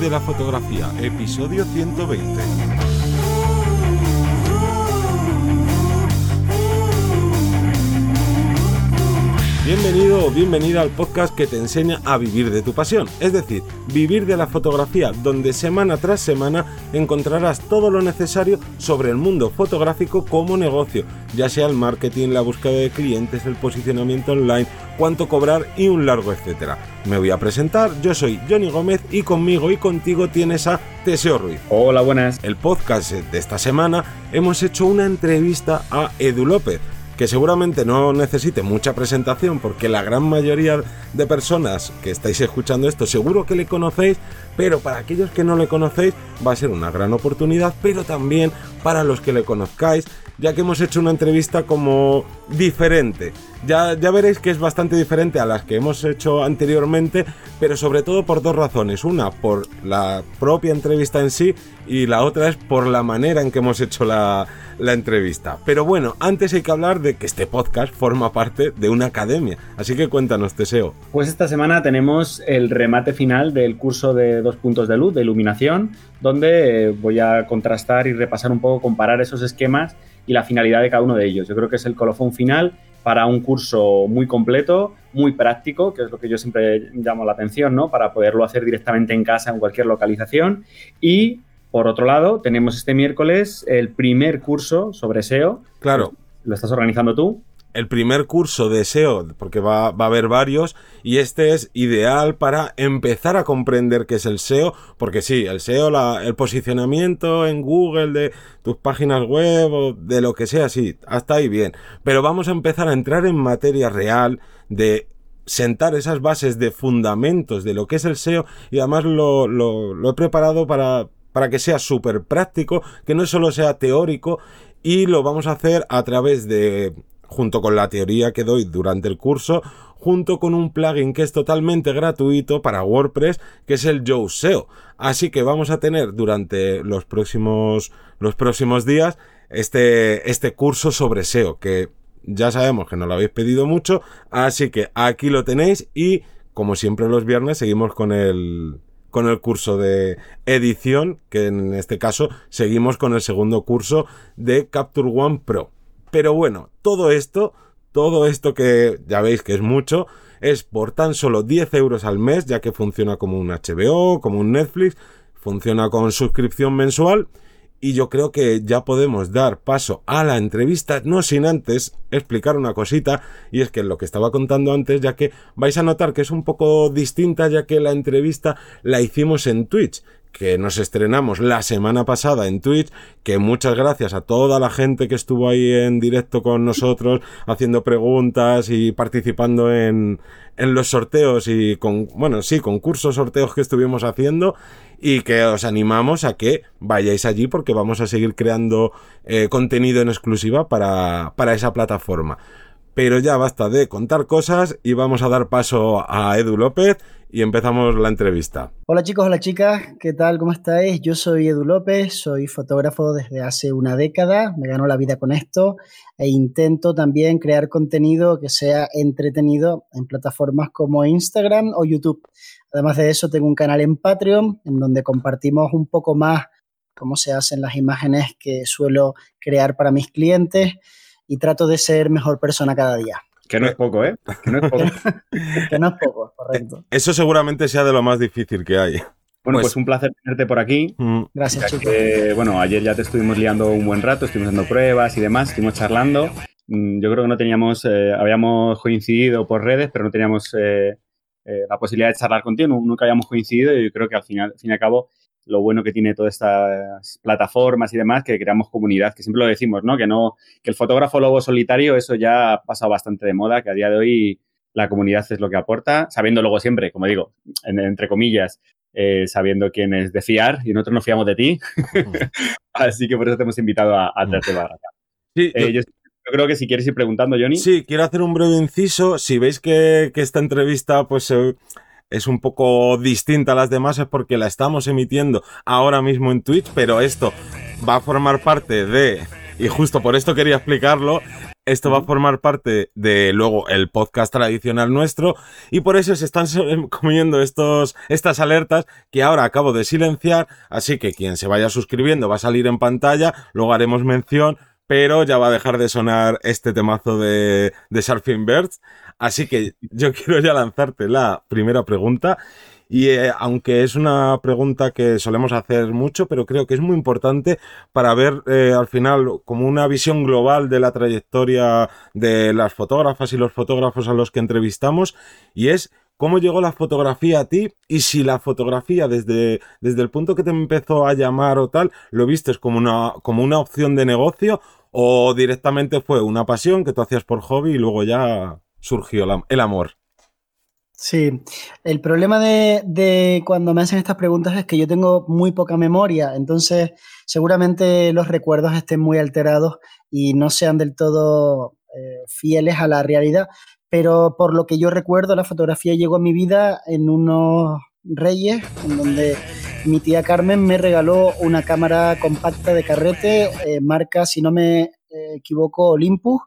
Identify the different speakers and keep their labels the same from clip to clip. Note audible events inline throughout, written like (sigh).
Speaker 1: De la fotografía, episodio 120. Bienvenido o bienvenida al podcast que te enseña a vivir de tu pasión, es decir, vivir de la fotografía, donde semana tras semana encontrarás todo lo necesario sobre el mundo fotográfico como negocio, ya sea el marketing, la búsqueda de clientes, el posicionamiento online, cuánto cobrar y un largo etcétera. Me voy a presentar, yo soy Johnny Gómez y conmigo y contigo tienes a Teseo Ruiz.
Speaker 2: Hola, buenas.
Speaker 1: El podcast de esta semana hemos hecho una entrevista a Edu López que seguramente no necesite mucha presentación porque la gran mayoría de personas que estáis escuchando esto seguro que le conocéis, pero para aquellos que no le conocéis va a ser una gran oportunidad, pero también para los que le conozcáis, ya que hemos hecho una entrevista como diferente. Ya, ya veréis que es bastante diferente a las que hemos hecho anteriormente, pero sobre todo por dos razones. Una, por la propia entrevista en sí y la otra es por la manera en que hemos hecho la, la entrevista. Pero bueno, antes hay que hablar de que este podcast forma parte de una academia. Así que cuéntanos, Teseo.
Speaker 2: Pues esta semana tenemos el remate final del curso de dos puntos de luz, de iluminación, donde eh, voy a contrastar y repasar un poco, comparar esos esquemas y la finalidad de cada uno de ellos. Yo creo que es el colofón final para un curso muy completo, muy práctico, que es lo que yo siempre llamo la atención, ¿no? Para poderlo hacer directamente en casa, en cualquier localización. Y por otro lado, tenemos este miércoles el primer curso sobre SEO.
Speaker 1: Claro.
Speaker 2: ¿Lo estás organizando tú?
Speaker 1: El primer curso de SEO, porque va, va, a haber varios, y este es ideal para empezar a comprender qué es el SEO, porque sí, el SEO, la, el posicionamiento en Google de tus páginas web o de lo que sea, sí, hasta ahí bien, pero vamos a empezar a entrar en materia real de sentar esas bases de fundamentos de lo que es el SEO y además lo, lo, lo he preparado para, para que sea súper práctico, que no solo sea teórico y lo vamos a hacer a través de, junto con la teoría que doy durante el curso, junto con un plugin que es totalmente gratuito para WordPress, que es el Joe SEO. Así que vamos a tener durante los próximos, los próximos días este, este curso sobre SEO, que ya sabemos que no lo habéis pedido mucho, así que aquí lo tenéis y como siempre los viernes seguimos con el, con el curso de edición, que en este caso seguimos con el segundo curso de Capture One Pro. Pero bueno, todo esto, todo esto que ya veis que es mucho, es por tan solo 10 euros al mes, ya que funciona como un HBO, como un Netflix, funciona con suscripción mensual y yo creo que ya podemos dar paso a la entrevista, no sin antes explicar una cosita, y es que lo que estaba contando antes, ya que vais a notar que es un poco distinta, ya que la entrevista la hicimos en Twitch, que nos estrenamos la semana pasada en Twitch, que muchas gracias a toda la gente que estuvo ahí en directo con nosotros, haciendo preguntas y participando en, en los sorteos y con, bueno, sí, concursos, sorteos que estuvimos haciendo y que os animamos a que vayáis allí porque vamos a seguir creando eh, contenido en exclusiva para, para esa plataforma. Pero ya basta de contar cosas y vamos a dar paso a Edu López y empezamos la entrevista.
Speaker 3: Hola chicos, hola chicas, ¿qué tal? ¿Cómo estáis? Yo soy Edu López, soy fotógrafo desde hace una década, me gano la vida con esto e intento también crear contenido que sea entretenido en plataformas como Instagram o YouTube. Además de eso, tengo un canal en Patreon en donde compartimos un poco más cómo se hacen las imágenes que suelo crear para mis clientes y trato de ser mejor persona cada día.
Speaker 2: Que no es poco, ¿eh? Que no es poco. (laughs)
Speaker 3: que no es poco, correcto.
Speaker 1: Eso seguramente sea de lo más difícil que hay.
Speaker 2: Bueno, pues, pues un placer tenerte por aquí.
Speaker 1: Mm,
Speaker 3: Gracias, chicos.
Speaker 2: Que, bueno, ayer ya te estuvimos liando un buen rato, estuvimos haciendo pruebas y demás, estuvimos charlando. Mm, Yo creo que no teníamos, eh, habíamos coincidido por redes, pero no teníamos eh, eh, la posibilidad de charlar contigo, nu- nunca habíamos coincidido y yo creo que al final, al fin y al cabo, lo bueno que tiene todas estas plataformas y demás, que creamos comunidad, que siempre lo decimos, ¿no? Que no, que el fotógrafo lobo solitario, eso ya ha pasado bastante de moda, que a día de hoy la comunidad es lo que aporta, sabiendo luego siempre, como digo, en- entre comillas, eh, sabiendo quién es de fiar y nosotros nos fiamos de ti. (laughs) Así que por eso te hemos invitado a, a para acá.
Speaker 1: Sí,
Speaker 2: Eh, yo, yo creo que si quieres ir preguntando, Johnny.
Speaker 1: Sí, quiero hacer un breve inciso. Si veis que, que esta entrevista pues eh, es un poco distinta a las demás es porque la estamos emitiendo ahora mismo en Twitch, pero esto va a formar parte de, y justo por esto quería explicarlo, esto va a formar parte de luego el podcast tradicional nuestro y por eso se están (laughs) comiendo estos, estas alertas que ahora acabo de silenciar, así que quien se vaya suscribiendo va a salir en pantalla, luego haremos mención, pero ya va a dejar de sonar este temazo de, de Surfing Birds, así que yo (laughs) quiero ya lanzarte la primera pregunta. Y eh, aunque es una pregunta que solemos hacer mucho, pero creo que es muy importante para ver eh, al final como una visión global de la trayectoria de las fotógrafas y los fotógrafos a los que entrevistamos, y es cómo llegó la fotografía a ti y si la fotografía desde, desde el punto que te empezó a llamar o tal, lo viste como una, como una opción de negocio o directamente fue una pasión que tú hacías por hobby y luego ya surgió el amor.
Speaker 3: Sí, el problema de, cuando me hacen estas preguntas es que yo tengo muy poca memoria, entonces seguramente los recuerdos estén muy alterados y no sean del todo eh, fieles a la realidad, pero por lo que yo recuerdo, la fotografía llegó a mi vida en unos reyes, en donde mi tía Carmen me regaló una cámara compacta de carrete, eh, marca, si no me eh, equivoco, Olympus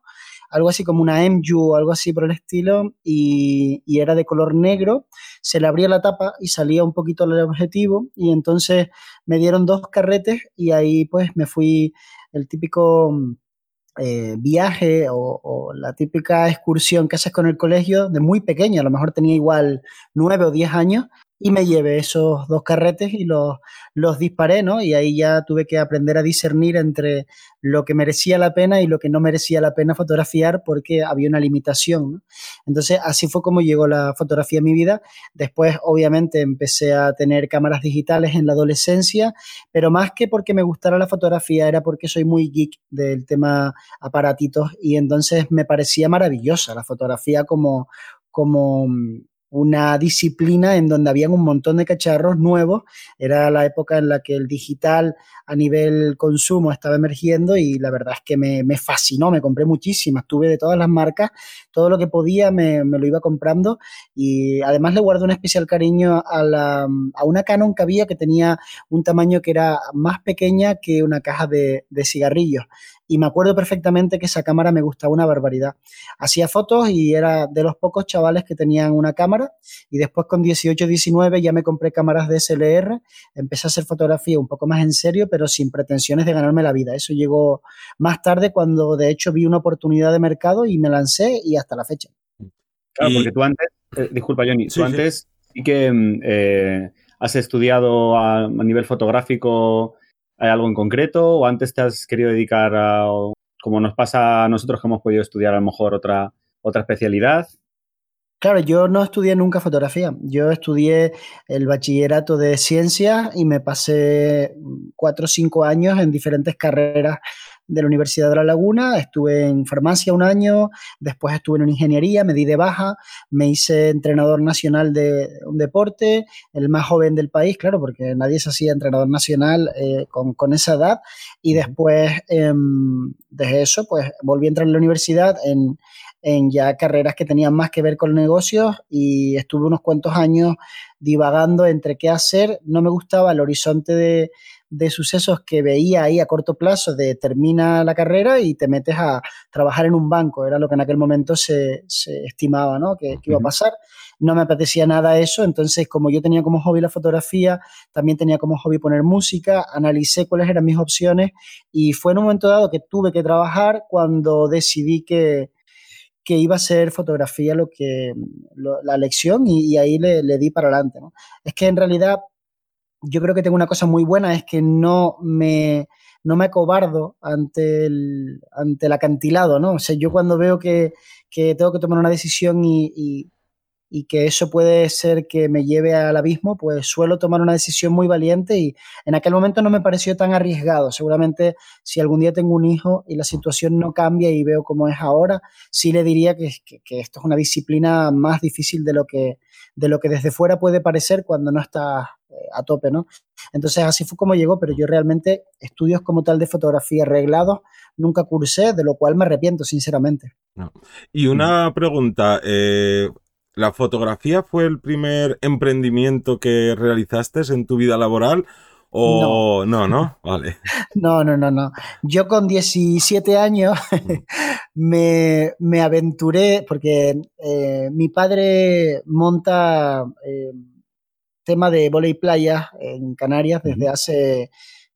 Speaker 3: algo así como una MU o algo así por el estilo, y, era de color negro. Se le abría la tapa y salía un poquito el objetivo, y entonces me dieron dos carretes y ahí pues me fui el típico eh, viaje o, o, la típica excursión que haces con el colegio de muy pequeño, a lo mejor tenía igual nueve o diez años, y me llevé esos dos carretes y los, los disparé, ¿no? Y ahí ya tuve que aprender a discernir entre lo que merecía la pena y lo que no merecía la pena fotografiar porque había una limitación, ¿no? Entonces, así fue como llegó la fotografía a mi vida. Después, obviamente, empecé a tener cámaras digitales en la adolescencia, pero más que porque me gustara la fotografía, era porque soy muy geek del tema aparatitos y entonces me parecía maravillosa la fotografía como como una disciplina en donde habían un montón de cacharros nuevos. Era la época en la que el digital a nivel consumo estaba emergiendo y la verdad es que me, fascinó, me compré muchísimas, tuve de todas las marcas, todo lo que podía me, lo iba comprando y además le guardo un especial cariño a, la, a, una Canon que había que tenía un tamaño que era más pequeña que una caja de, de cigarrillos y me acuerdo perfectamente que esa cámara me gustaba una barbaridad. Hacía fotos y era de los pocos chavales que tenían una cámara y después con 18, 19 ya me compré cámaras de SLR, empecé a hacer fotografía un poco más en serio, pero sin pretensiones de ganarme la vida. Eso llegó más tarde cuando de hecho vi una oportunidad de mercado y me lancé y hasta la fecha.
Speaker 2: Claro, porque tú antes, eh, disculpa Johnny, tú antes sí, que mm, eh, has estudiado a nivel fotográfico ¿Hay algo en concreto o antes te has querido dedicar a, como nos pasa a nosotros que hemos podido estudiar a lo mejor otra, otra especialidad?
Speaker 3: Claro, yo no estudié nunca fotografía. Yo estudié el bachillerato de ciencias y me pasé cuatro o cinco años en diferentes carreras de la Universidad de La Laguna, estuve en farmacia un año, después estuve en ingeniería, me di de baja, me hice entrenador nacional de un deporte, el más joven del país, claro, porque nadie se hacía entrenador nacional eh, con, esa edad, y después eh, de eso, pues volví a entrar en la universidad en, en ya carreras que tenían más que ver con negocios y estuve unos cuantos años divagando entre qué hacer, no me gustaba el horizonte de de sucesos que veía ahí a corto plazo de termina la carrera y te metes a trabajar en un banco, era lo que en aquel momento se, estimaba ¿no? que, iba a pasar. No me apetecía nada eso, entonces como yo tenía como hobby la fotografía, también tenía como hobby poner música, analicé cuáles eran mis opciones y fue en un momento dado que tuve que trabajar cuando decidí que, que iba a ser fotografía lo que la elección y, ahí le, le, di para adelante. ¿no? Es que en realidad yo creo que tengo una cosa muy buena, es que no me, no me acobardo ante el, ante el acantilado, ¿no? O sea, yo cuando veo que, que tengo que tomar una decisión y, y que eso puede ser que me lleve al abismo, pues suelo tomar una decisión muy valiente y en aquel momento no me pareció tan arriesgado. Seguramente si algún día tengo un hijo y la situación no cambia y veo cómo es ahora, sí le diría que, esto es una disciplina más difícil de lo que, de lo que desde fuera puede parecer cuando no está eh, a tope, ¿no? Entonces así fue como llegó, pero yo realmente estudios como tal de fotografía arreglados nunca cursé, de lo cual me arrepiento, sinceramente.
Speaker 1: Y una pregunta, eh, ¿La fotografía fue el primer emprendimiento que realizaste en tu vida laboral? O no, no, (laughs) vale.
Speaker 3: No, no, no, no. Yo con 17 años (laughs) me, me, aventuré, porque eh, mi padre monta eh, tema de volei playa en Canarias desde hace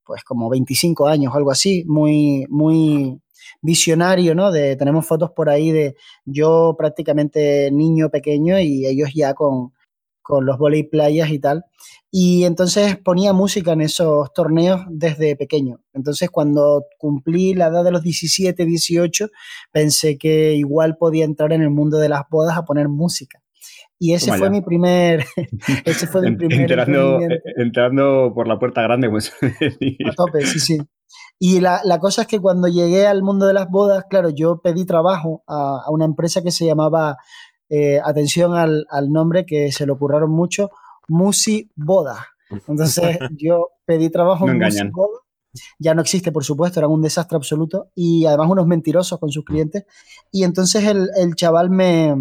Speaker 3: pues como 25 años, algo así, muy, muy visionario, ¿no? De, tenemos fotos por ahí de yo prácticamente niño pequeño y ellos ya con, con los volei playas y tal. Y entonces ponía música en esos torneos desde pequeño. Entonces cuando cumplí la edad de los 17, 18, pensé que igual podía entrar en el mundo de las bodas a poner música. Y (laughs) ese fue mi primer. ese fue mi primer.
Speaker 2: Entrando, entrando por la puerta grande, pues. (laughs)
Speaker 3: a tope, sí, sí. Y la, la, cosa es que cuando llegué al mundo de las bodas, claro, yo pedí trabajo a, a una empresa que se llamaba, eh, atención al, al, nombre que se le ocurrieron mucho, Musi Boda. Entonces (laughs) yo pedí trabajo
Speaker 2: en Musi Boda.
Speaker 3: Ya no existe, por supuesto, eran un desastre absoluto y además unos mentirosos con sus clientes. Y entonces el, el chaval me,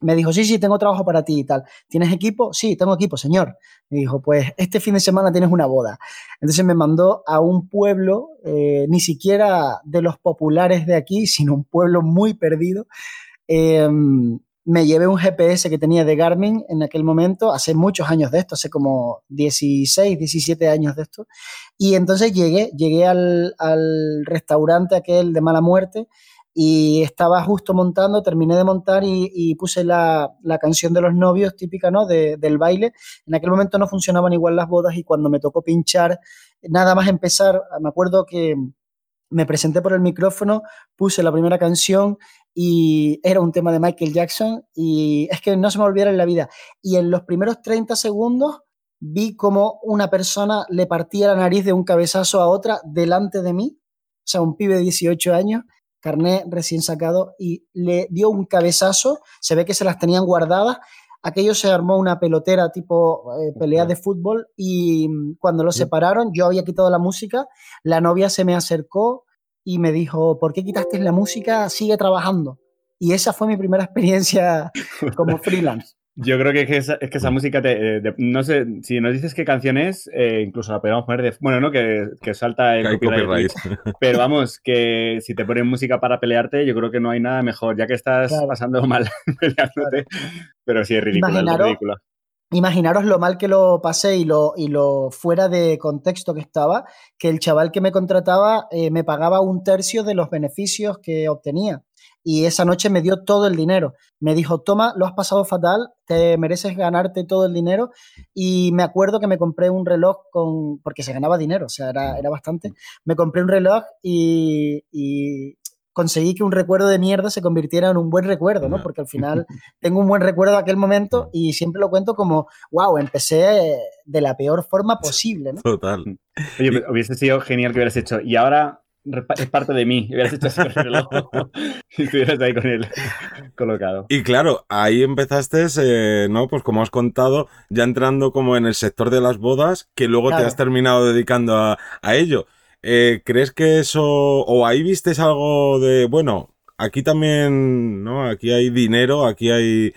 Speaker 3: me dijo, sí, sí, tengo trabajo para ti y tal. ¿Tienes equipo? Sí, tengo equipo, señor. Me dijo, pues este fin de semana tienes una boda. Entonces me mandó a un pueblo, eh, ni siquiera de los populares de aquí, sino un pueblo muy perdido. Eh, me llevé un GPS que tenía de Garmin en aquel momento, hace muchos años de esto, hace como 16, 17 años de esto. Y entonces llegué, llegué al restaurante aquel de mala muerte y estaba justo montando, terminé de montar y, puse la, la, canción de los novios típica, ¿no? De, del baile. En aquel momento no funcionaban igual las bodas y cuando me tocó pinchar, nada más empezar, me acuerdo que me presenté por el micrófono, puse la primera canción y era un tema de Michael Jackson y es que no se me olvidara en la vida. Y en los primeros 30 segundos vi como una persona le partía la nariz de un cabezazo a otra delante de mí, o sea, un pibe de 18 años, carné recién sacado, y le dio un cabezazo, se ve que se las tenían guardadas, aquello se armó una pelotera tipo eh, pelea de fútbol y mm, cuando lo separaron yo había quitado la música, la novia se me acercó y me dijo, ¿por qué quitaste la música? Sigue trabajando. Y esa fue mi primera (laughs) experiencia como freelance.
Speaker 2: Yo creo que es, que esa música, te, eh, no sé, si nos dices qué canción es, eh, incluso la podríamos poner de... Bueno, ¿no? Que, que salta el copyright. Pero vamos, que si te ponen música para pelearte, yo creo que no hay nada mejor, ya que estás pasando mal (laughs) peleándote. Pero sí, es ridículo, imaginaros, es ridículo.
Speaker 3: Imaginaros lo mal que lo pasé y lo, y lo fuera de contexto que estaba, que el chaval que me contrataba eh, me pagaba un tercio de los beneficios que obtenía y esa noche me dio todo el dinero. Me dijo, toma, lo has pasado fatal, te mereces ganarte todo el dinero. Y me acuerdo que me compré un reloj con, porque se ganaba dinero, o sea, era, era bastante. Me compré un reloj y, y conseguí que un recuerdo de mierda se convirtiera en un buen recuerdo, ¿no? Porque al final (laughs) tengo un buen recuerdo de aquel momento y siempre lo cuento como, wow, empecé de la peor forma posible, ¿no?
Speaker 1: Total.
Speaker 2: Oye, hubiese sido genial que hubieras hecho. Y ahora es parte de mí. Hubieras hecho así con el (laughs) y estuvieras ahí con él colocado.
Speaker 1: Y claro, ahí empezaste, eh, ¿no? Pues como has contado, ya entrando como en el sector de las bodas, que luego te has terminado dedicando a, a ello. Eh, ¿Crees que eso, o ahí vistes algo de, bueno, aquí también, ¿no? Aquí hay dinero, aquí hay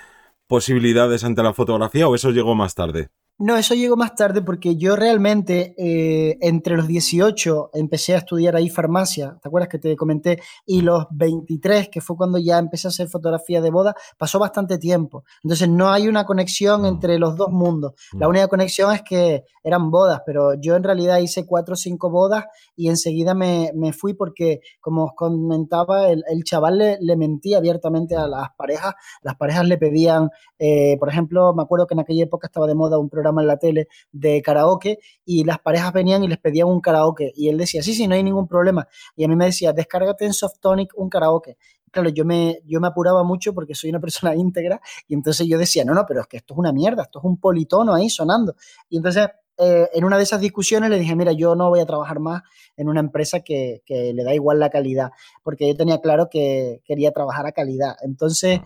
Speaker 1: posibilidades ante la fotografía, o eso llegó más tarde?
Speaker 3: No, eso llegó más tarde porque yo realmente eh, entre los 18 empecé a estudiar ahí farmacia, ¿te acuerdas que te comenté? Y los 23, que fue cuando ya empecé a hacer fotografía de boda, pasó bastante tiempo. Entonces no hay una conexión mm. entre los dos mundos. La mm. única conexión es que eran bodas, pero yo en realidad hice cuatro o cinco bodas y enseguida me, me fui porque, como os comentaba, el, el chaval le, le, mentía abiertamente a las parejas. Las parejas le pedían, eh, por ejemplo, me acuerdo que en aquella época estaba de moda un programa en la tele de karaoke y las parejas venían y les pedían un karaoke y él decía, sí, sí, no hay ningún problema. Y a mí me decía, descárgate en Softonic un karaoke. Claro, yo me, yo me apuraba mucho porque soy una persona (laughs) íntegra y entonces yo decía, no, no, pero es que esto es una mierda, esto es un politono ahí sonando. Y entonces eh, en una de esas discusiones le dije, mira, yo no voy a trabajar más en una empresa que, que, le da igual la calidad, porque yo tenía claro que quería trabajar a calidad. Entonces,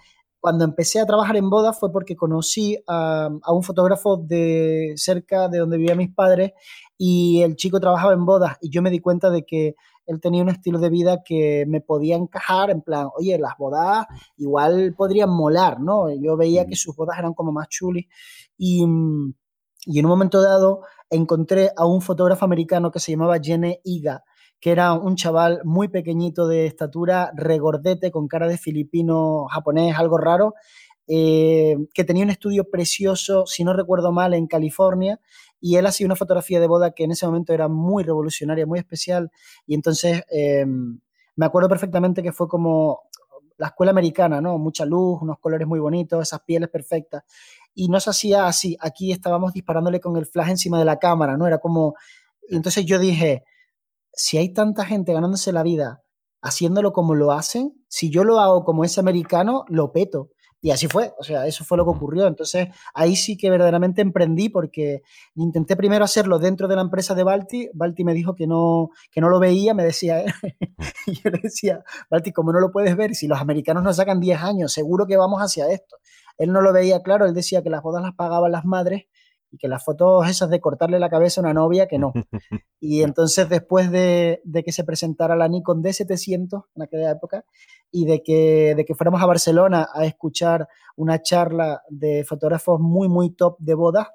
Speaker 3: cuando empecé a trabajar en bodas fue porque conocí a, un fotógrafo de cerca de donde vivían mis padres y el chico trabajaba en bodas y yo me di cuenta de que él tenía un estilo de vida que me podía encajar en plan, oye, las bodas igual podrían molar, ¿no? Yo veía que sus bodas eran como más chulis y, y en un momento dado encontré a un fotógrafo americano que se llamaba Jenny Iga, que era un chaval muy pequeñito de estatura, regordete, con cara de filipino japonés, algo raro, eh, que tenía un estudio precioso, si no recuerdo mal, en California, y él hacía una fotografía de boda que en ese momento era muy revolucionaria, muy especial, y entonces em, me acuerdo perfectamente que fue como la escuela americana, ¿no? Mucha luz, unos colores muy bonitos, esas pieles perfectas. Y no se hacía así, aquí estábamos disparándole con el flash encima de la cámara, ¿no? Era como... Y entonces yo dije, si hay tanta gente ganándose la vida haciéndolo como lo hacen, si yo lo hago como ese americano, lo peto. Y así fue, o sea, eso fue lo que ocurrió. Entonces, ahí sí que verdaderamente emprendí porque intenté primero hacerlo dentro de la empresa de Balti. Balti me dijo que no, que no lo veía, me decía, (laughs) y yo le decía, Balti, como no lo puedes ver, si los americanos nos sacan 10 años, seguro que vamos hacia esto. Él no lo veía claro, él decía que las bodas las pagaban las madres y que las fotos esas de cortarle la cabeza a una novia, que no. (laughs) Y entonces después de, que se presentara la Nikon D700 en aquella época y de que, de que fuéramos a Barcelona a escuchar una charla de fotógrafos muy, muy top de bodas,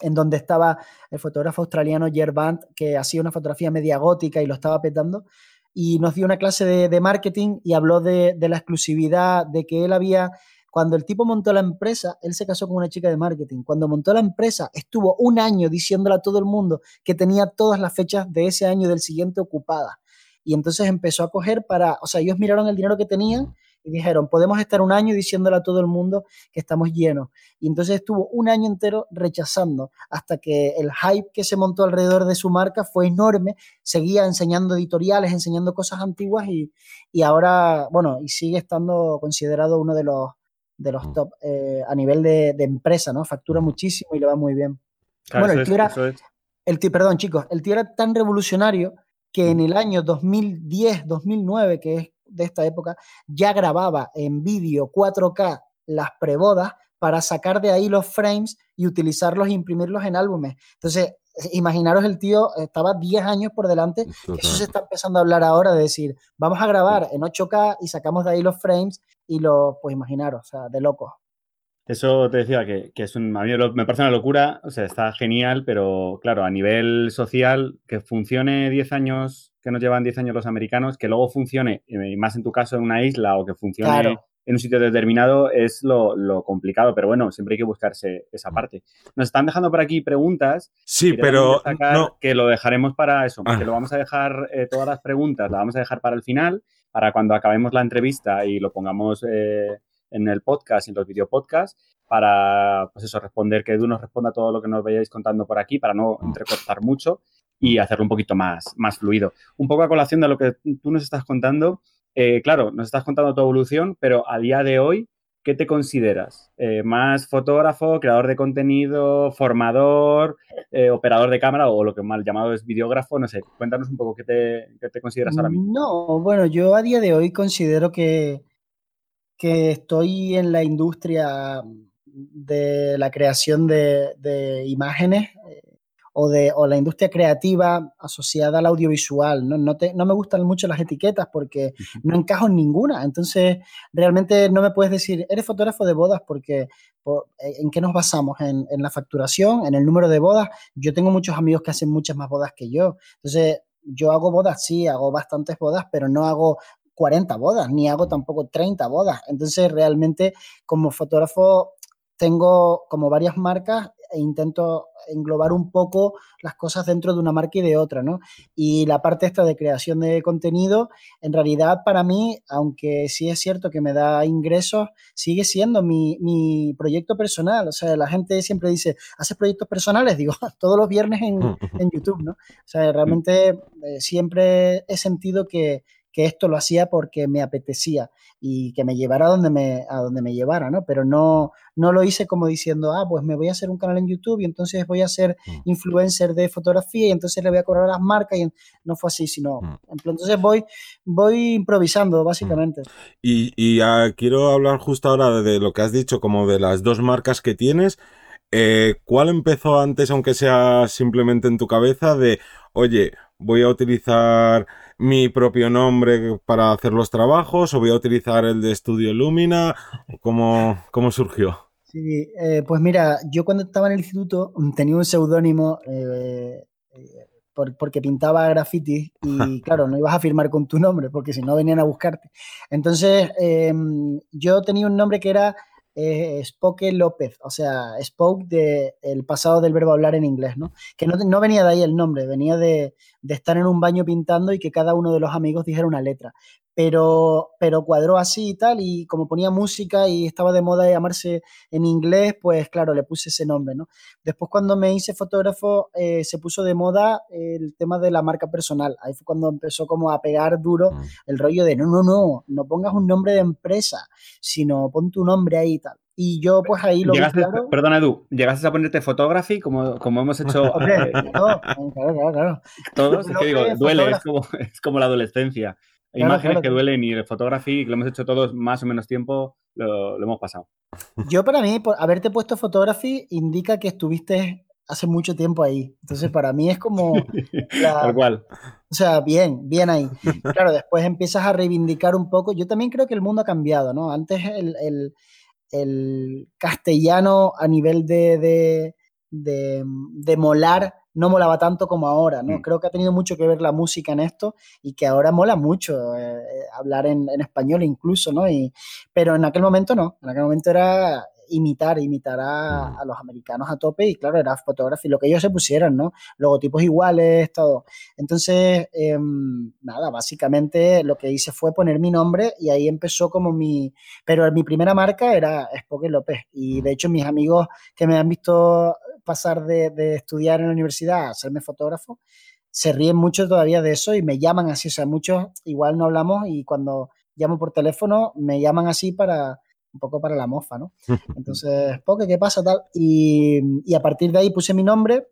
Speaker 3: en donde estaba el fotógrafo australiano Band que hacía una fotografía media gótica y lo estaba petando, y nos dio una clase de, marketing y habló de, de la exclusividad, de que él había cuando el tipo montó la empresa, él se casó con una chica de marketing. Cuando montó la empresa, estuvo un año diciéndole a todo el mundo que tenía todas las fechas de ese año del siguiente ocupadas. Y entonces empezó a coger para, o sea, ellos miraron el dinero que tenían y dijeron, podemos estar un año diciéndole a todo el mundo que estamos llenos. Y entonces estuvo un año entero rechazando hasta que el hype que se montó alrededor de su marca fue enorme, seguía enseñando editoriales, enseñando cosas antiguas y, y ahora, bueno, y sigue estando considerado uno de los de los mm. top eh, a nivel de, empresa, ¿no? Factura mm. muchísimo y le va muy bien. bueno, el tío era, el tío, perdón, chicos, el tío era tan revolucionario que en mm. el año 2010, 2009, que es de esta época, ya grababa en vídeo 4K las prebodas para sacar de ahí los frames y utilizarlos e imprimirlos en álbumes. Entonces, imaginaros el tío estaba 10 años por delante, eso se está empezando a hablar ahora de decir, vamos a grabar en 8K y sacamos de ahí los frames y los, pues imaginaros, o sea, de locos.
Speaker 2: Eso te decía que, es un, a mí me parece una locura, o sea, está genial, pero claro, a nivel social, que funcione 10 años, que nos llevan 10 años los americanos, que luego funcione, y más en tu caso en una isla, o que funcione en un sitio determinado es lo, complicado, pero bueno, siempre hay que buscarse esa mm. parte. Nos están dejando por aquí preguntas.
Speaker 1: Sí, pero
Speaker 2: que lo dejaremos para eso, porque ah. lo vamos a dejar, eh, todas las preguntas, las vamos a dejar para el final, para cuando acabemos la entrevista y lo pongamos eh, en el podcast, en los videopodcasts, para, pues eso, responder, que Edu nos responda todo lo que nos vayáis contando por aquí, para no mm. entrecortar mucho y hacerlo un poquito más, más fluido. Un poco a colación de lo que tú nos estás contando, eh, claro, nos estás contando tu evolución, pero a día de hoy, ¿qué te consideras? Eh, ¿Más fotógrafo, creador de contenido, formador, eh, operador de cámara o lo que mal llamado es videógrafo? No sé, cuéntanos un poco qué te, consideras ahora mismo.
Speaker 3: No, bueno, yo a día de hoy considero que, que estoy en la industria de la creación de, de imágenes o, de, o la industria creativa asociada al audiovisual. ¿no? No, te, no me gustan mucho las etiquetas porque no encajo en ninguna. Entonces, realmente no me puedes decir, eres fotógrafo de bodas porque eh, ¿en qué nos basamos? ¿En, en la facturación? ¿En el número de bodas? Yo tengo muchos amigos que hacen muchas más bodas que yo. Entonces, yo hago bodas, sí, hago bastantes bodas, pero no hago 40 bodas, ni hago tampoco 30 bodas. Entonces, realmente, como fotógrafo, tengo como varias marcas e intento englobar un poco las cosas dentro de una marca y de otra, ¿no? Y la parte esta de creación de contenido, en realidad para mí, aunque sí es cierto que me da ingresos, sigue siendo mi, mi proyecto personal. O sea, la gente siempre dice, ¿haces proyectos personales? Digo, (laughs) todos los viernes en, (laughs) en YouTube, ¿no? O sea, realmente eh, siempre he sentido que, que esto lo hacía porque me apetecía y que me llevara a donde me, a donde me llevara, ¿no? Pero no, no lo hice como diciendo, ah, pues me voy a hacer un canal en YouTube y entonces voy a ser mm. influencer de fotografía y entonces le voy a cobrar a las marcas y no fue así, sino, mm. entonces voy, voy improvisando, básicamente. Mm.
Speaker 1: Y, y ah, quiero hablar justo ahora de lo que has dicho, como de las dos marcas que tienes. Eh, ¿Cuál empezó antes, aunque sea simplemente en tu cabeza, de, oye, voy a utilizar mi propio nombre para hacer los trabajos o voy a utilizar el de Estudio Lumina? ¿Cómo, cómo surgió?
Speaker 3: Sí, eh, pues mira, yo cuando estaba en el instituto mm, tenía un seudónimo eh, eh, porque pintaba graffiti y (laughs) claro, no ibas a firmar con tu nombre porque si no venían a buscarte. Entonces, em, yo tenía un nombre que era eh, Spoke López, o sea, Spoke de el pasado del verbo hablar en inglés, ¿no? Que no, no venía de ahí el nombre, venía de, de, estar en un baño pintando y que cada uno de los amigos dijera una letra pero, pero cuadró así y tal, y como ponía música y estaba de moda llamarse en inglés, pues claro, le puse ese nombre, ¿no? Después cuando me hice fotógrafo, eh, se puso de moda el tema de la marca personal, ahí fue cuando empezó como a pegar duro mm. el rollo de, no, no, no, no pongas un nombre de empresa, sino pon tu nombre ahí y tal. Y yo pues ahí lo
Speaker 2: llegaste, claro. Perdona Edu, ¿llegaste a ponerte photography como, como hemos hecho? (laughs) Hombre,
Speaker 3: no, (laughs) claro, claro, claro.
Speaker 2: Todos, es que digo, duele, es como, es como la adolescencia. Hay imágenes que duelen y el photography, que lo hemos hecho todos más o menos tiempo, lo, hemos pasado.
Speaker 3: Yo para mí, por haberte puesto photography indica que estuviste hace mucho tiempo ahí. Entonces para mí es como... (laughs)
Speaker 2: Tal cual.
Speaker 3: O sea, bien, bien ahí. Claro, después empiezas a reivindicar un poco. Yo también creo que el mundo ha cambiado, ¿no? Antes el, el, el castellano a nivel de, de, de, de molar no molaba tanto como ahora, ¿no? Mm. Creo que ha tenido mucho que ver la música en esto y que ahora mola mucho eh, hablar en, español incluso, ¿no? Y, pero en aquel momento no, en aquel momento era imitar, imitar a, mm. los americanos a tope y claro, era fotografía, lo que ellos se pusieran, ¿no? Logotipos iguales, todo. Entonces, em, nada, básicamente lo que hice fue poner mi nombre y ahí empezó como mi, pero mi primera marca era Spoke López y de mm. hecho mis amigos que me han visto pasar de, estudiar en la universidad a serme fotógrafo, se ríen mucho todavía de eso y me llaman así. O sea, muchos igual no hablamos y cuando llamo por teléfono me llaman así para un poco para la mofa, ¿no? (laughs) Entonces, Poke, ¿qué pasa? Tal. Y, y a partir de ahí puse mi nombre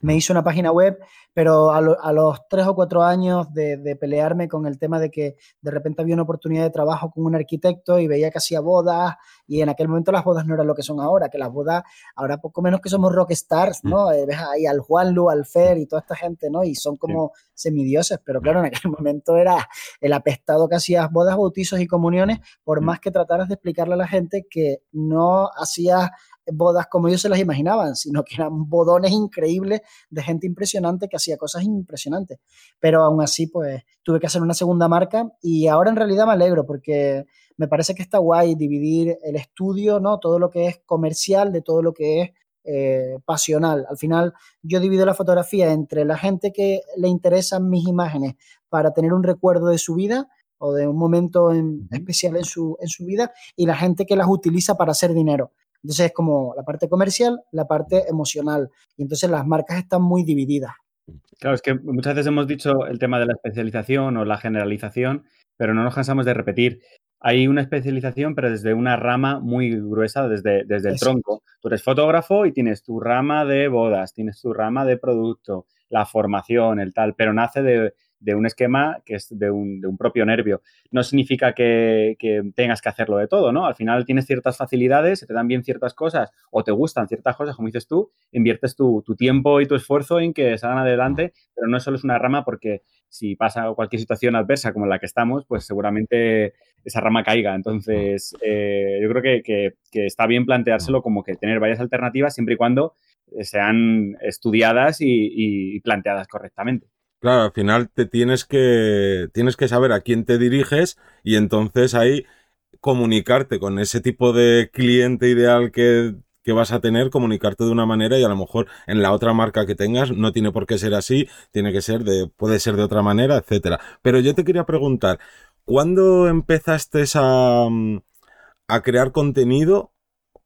Speaker 3: me hice una página web, pero a, los tres o cuatro años de, pelearme con el tema de que de repente había una oportunidad de trabajo con un arquitecto y veía que hacía bodas y en aquel momento las bodas no eran lo que son ahora, que las bodas ahora poco menos que somos rockstars, ¿no? Mm. Eh, ves ahí al Juanlu, al Fer y toda esta gente, ¿no? Y son como semidioses, pero claro, en aquel (laughs) momento era el apestado que hacías bodas, bautizos y comuniones, por mm. más que trataras de explicarle a la gente que no hacías bodas como ellos se las imaginaban, sino que eran bodones increíbles de gente impresionante que hacía cosas impresionantes. Pero aún así, pues tuve que hacer una segunda marca y ahora en realidad me alegro porque me parece que está guay dividir el estudio, ¿no? Todo lo que es comercial de todo lo que es eh, pasional. Al final, yo divido la fotografía entre la gente que le interesan mis imágenes para tener un recuerdo de su vida o de un momento especial en su, en su vida y la gente que las utiliza para hacer dinero. Entonces es como la parte comercial, la parte emocional. Y entonces las marcas están muy divididas.
Speaker 2: Claro, es que muchas veces hemos dicho el tema de la especialización o la generalización, pero no nos cansamos de repetir. Hay una especialización, pero desde una rama muy gruesa, desde, desde el tronco. Tú eres fotógrafo y tienes tu rama de bodas, tienes tu rama de producto, la formación, el tal, pero nace de, de un esquema que es de un, de un propio nervio. No significa que, tengas que hacerlo de todo, ¿no? Al final tienes ciertas facilidades, se te dan bien ciertas cosas o te gustan ciertas cosas, como dices tú, inviertes tu, tiempo y tu esfuerzo en que salgan adelante, pero no solo es una rama porque si pasa cualquier situación adversa como la que estamos, pues seguramente esa rama caiga. Entonces, eh, yo creo que, está bien planteárselo como que tener varias alternativas siempre y cuando sean estudiadas y planteadas correctamente.
Speaker 1: Claro, al final te tienes que, tienes que saber a quién te diriges y entonces ahí comunicarte con ese tipo de cliente ideal que, que vas a tener, comunicarte de una manera y a lo mejor en la otra marca que tengas no tiene por qué ser así, tiene que ser de, puede ser de otra manera, etcétera. Pero yo te quería preguntar, ¿cuándo empezaste a, a crear contenido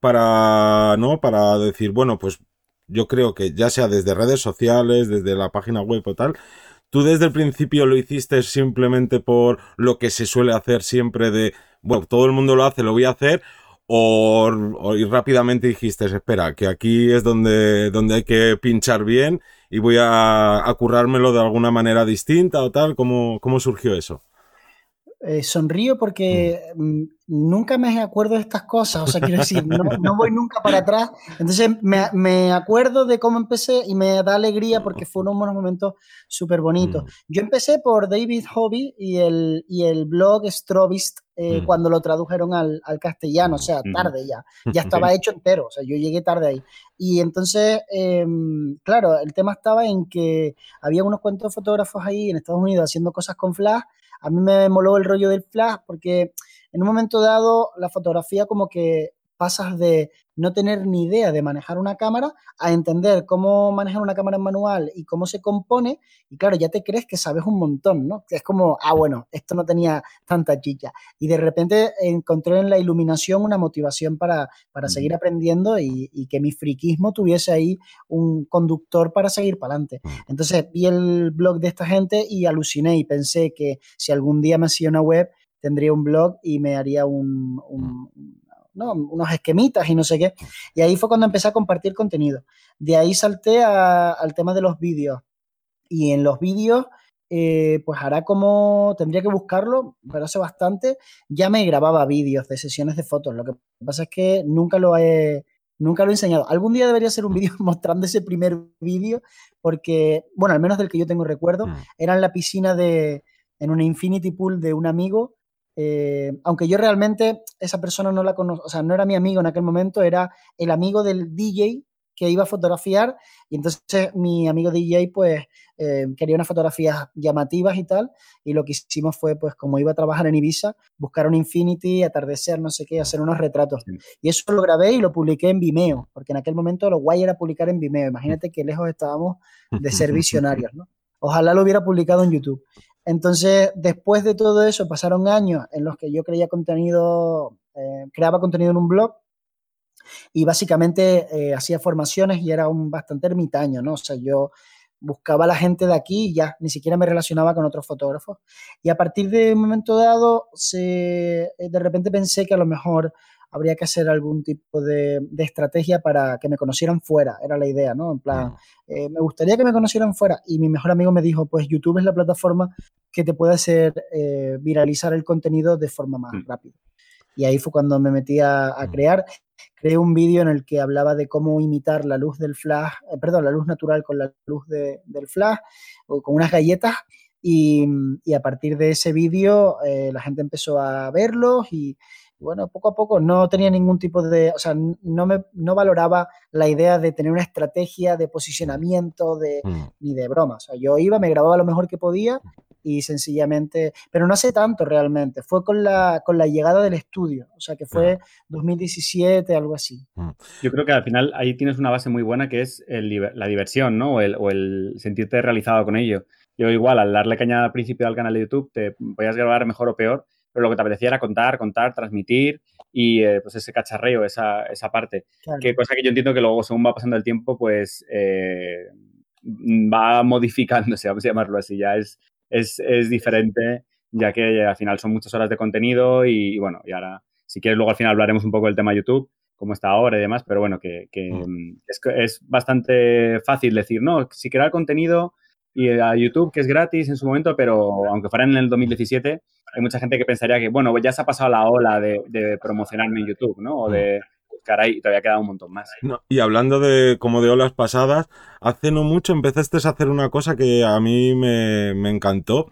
Speaker 1: para, ¿no? Para decir, bueno, pues yo creo que ya sea desde redes sociales, desde la página web o tal, ¿tú desde el principio lo hiciste simplemente por lo que se suele hacer siempre de, bueno, todo el mundo lo hace, lo voy a hacer? O, y rápidamente dijiste, espera, que aquí es donde, donde hay que pinchar bien y voy a, a currármelo de alguna manera distinta o tal, ¿cómo, cómo surgió eso?
Speaker 3: Eh, sonrío porque mm, nunca me acuerdo de estas cosas, o sea, quiero decir, no, (laughs) voy nunca para atrás. Entonces me, acuerdo de cómo empecé y me da alegría porque fue unos momentos súper bonitos. Mm. Yo empecé por David Hobby y el, y el blog Strobist eh, mm. cuando lo tradujeron al, castellano, o sea, tarde ya, ya estaba (laughs) hecho entero, o sea, yo llegué tarde ahí. Y entonces, em, claro, el tema estaba en que había unos cuantos fotógrafos ahí en Estados Unidos haciendo cosas con flash a mí me moló el rollo del flash porque en un momento dado la fotografía como que pasas de no tener ni idea de manejar una cámara a entender cómo manejar una cámara en manual y cómo se compone y claro, ya te crees que sabes un montón, ¿no? Es como, ah, bueno, esto no tenía tanta chicha y de repente encontré en la iluminación una motivación para, para seguir aprendiendo y, y, que mi friquismo tuviese ahí un conductor para seguir para adelante. Entonces vi el blog de esta gente y aluciné y pensé que si algún día me hacía una web, tendría un blog y me haría un, unos esquemitas y no sé qué. Y ahí fue cuando empecé a compartir contenido. De ahí salté al tema de los vídeos. Y en los vídeos, eh, pues hará como, tendría que buscarlo, pero hace bastante, ya me grababa vídeos de sesiones de fotos. Lo que pasa es que nunca lo he, nunca lo he enseñado. Algún día debería ser un vídeo (laughs) mostrando ese primer vídeo, porque, bueno, al menos del que yo tengo recuerdo, mm. era en la piscina de, en una infinity pool de un amigo eh, aunque yo realmente esa persona no la conozco, o sea, no era mi amigo en aquel momento, era el amigo del DJ que iba a fotografiar. Y entonces mi amigo DJ pues eh, quería unas fotografías llamativas y tal. Y lo que hicimos fue pues como iba a trabajar en Ibiza buscar un Infinity, atardecer, no sé qué, hacer unos retratos. Y eso lo grabé y lo publiqué en Vimeo porque en aquel momento lo guay era publicar en Vimeo, imagínate qué lejos estábamos de ser (laughs) visionarios, ¿no? Ojalá lo hubiera publicado en YouTube. Entonces, después de todo eso, pasaron años en los que yo creía contenido, eh, creaba contenido en un blog y básicamente eh, hacía formaciones y era un bastante ermitaño, ¿no? O sea, yo buscaba a la gente de aquí y ya ni siquiera me relacionaba con otros fotógrafos. Y a partir de un momento dado, eh, de repente pensé que a lo mejor habría que hacer algún tipo de, estrategia para que me conocieran fuera, era la idea, ¿no? En plan, mm. eh, me gustaría que me conocieran fuera y mi mejor amigo me dijo, pues YouTube es la plataforma que te puede hacer eh, viralizar el contenido de forma más mm. rápida. Y ahí fue cuando me metí a, mm. crear. Creé un vídeo en el que hablaba de cómo imitar la luz del flash, eh, perdón, la luz natural con la luz del flash, o con unas galletas. Y, a partir de ese vídeo la gente empezó a verlos y, bueno, poco a poco no tenía ningún tipo de, o sea, no, me, no valoraba la idea de tener una estrategia de posicionamiento de, mm. ni de broma. O sea, yo iba, me grababa lo mejor que podía y sencillamente, pero no hace tanto realmente, fue con la, con la llegada del estudio, o sea que fue 2017, algo así. Mm.
Speaker 2: Yo creo que al final ahí tienes una base muy buena que es la diversión, ¿no? O el, o el sentirte realizado con ello. Yo igual, al darle caña al principio al canal de YouTube, te podías grabar mejor o peor, pero lo que te apetecía era contar, contar, transmitir y eh, pues ese cacharreo, esa, esa parte. Que cosa que yo entiendo que luego, según va pasando el tiempo, pues eh, va modificándose, (laughs) vamos a llamarlo así, ya es, es, es, diferente, ya que al final son muchas horas de contenido y, bueno, y ahora, si quieres, luego al final hablaremos un poco del tema YouTube cómo está ahora y demás, pero bueno, que, que mm. es, es, bastante fácil decir, no, si crear contenido y a YouTube, que es gratis en su momento, pero aunque fuera en el 2017, hay mucha gente que pensaría que, bueno, ya se ha pasado la ola de, promocionarme en YouTube, ¿no? O de buscar ahí, todavía queda un montón más.
Speaker 1: y hablando de como de olas pasadas, hace no mucho empezaste a hacer una cosa que a mí me, me encantó,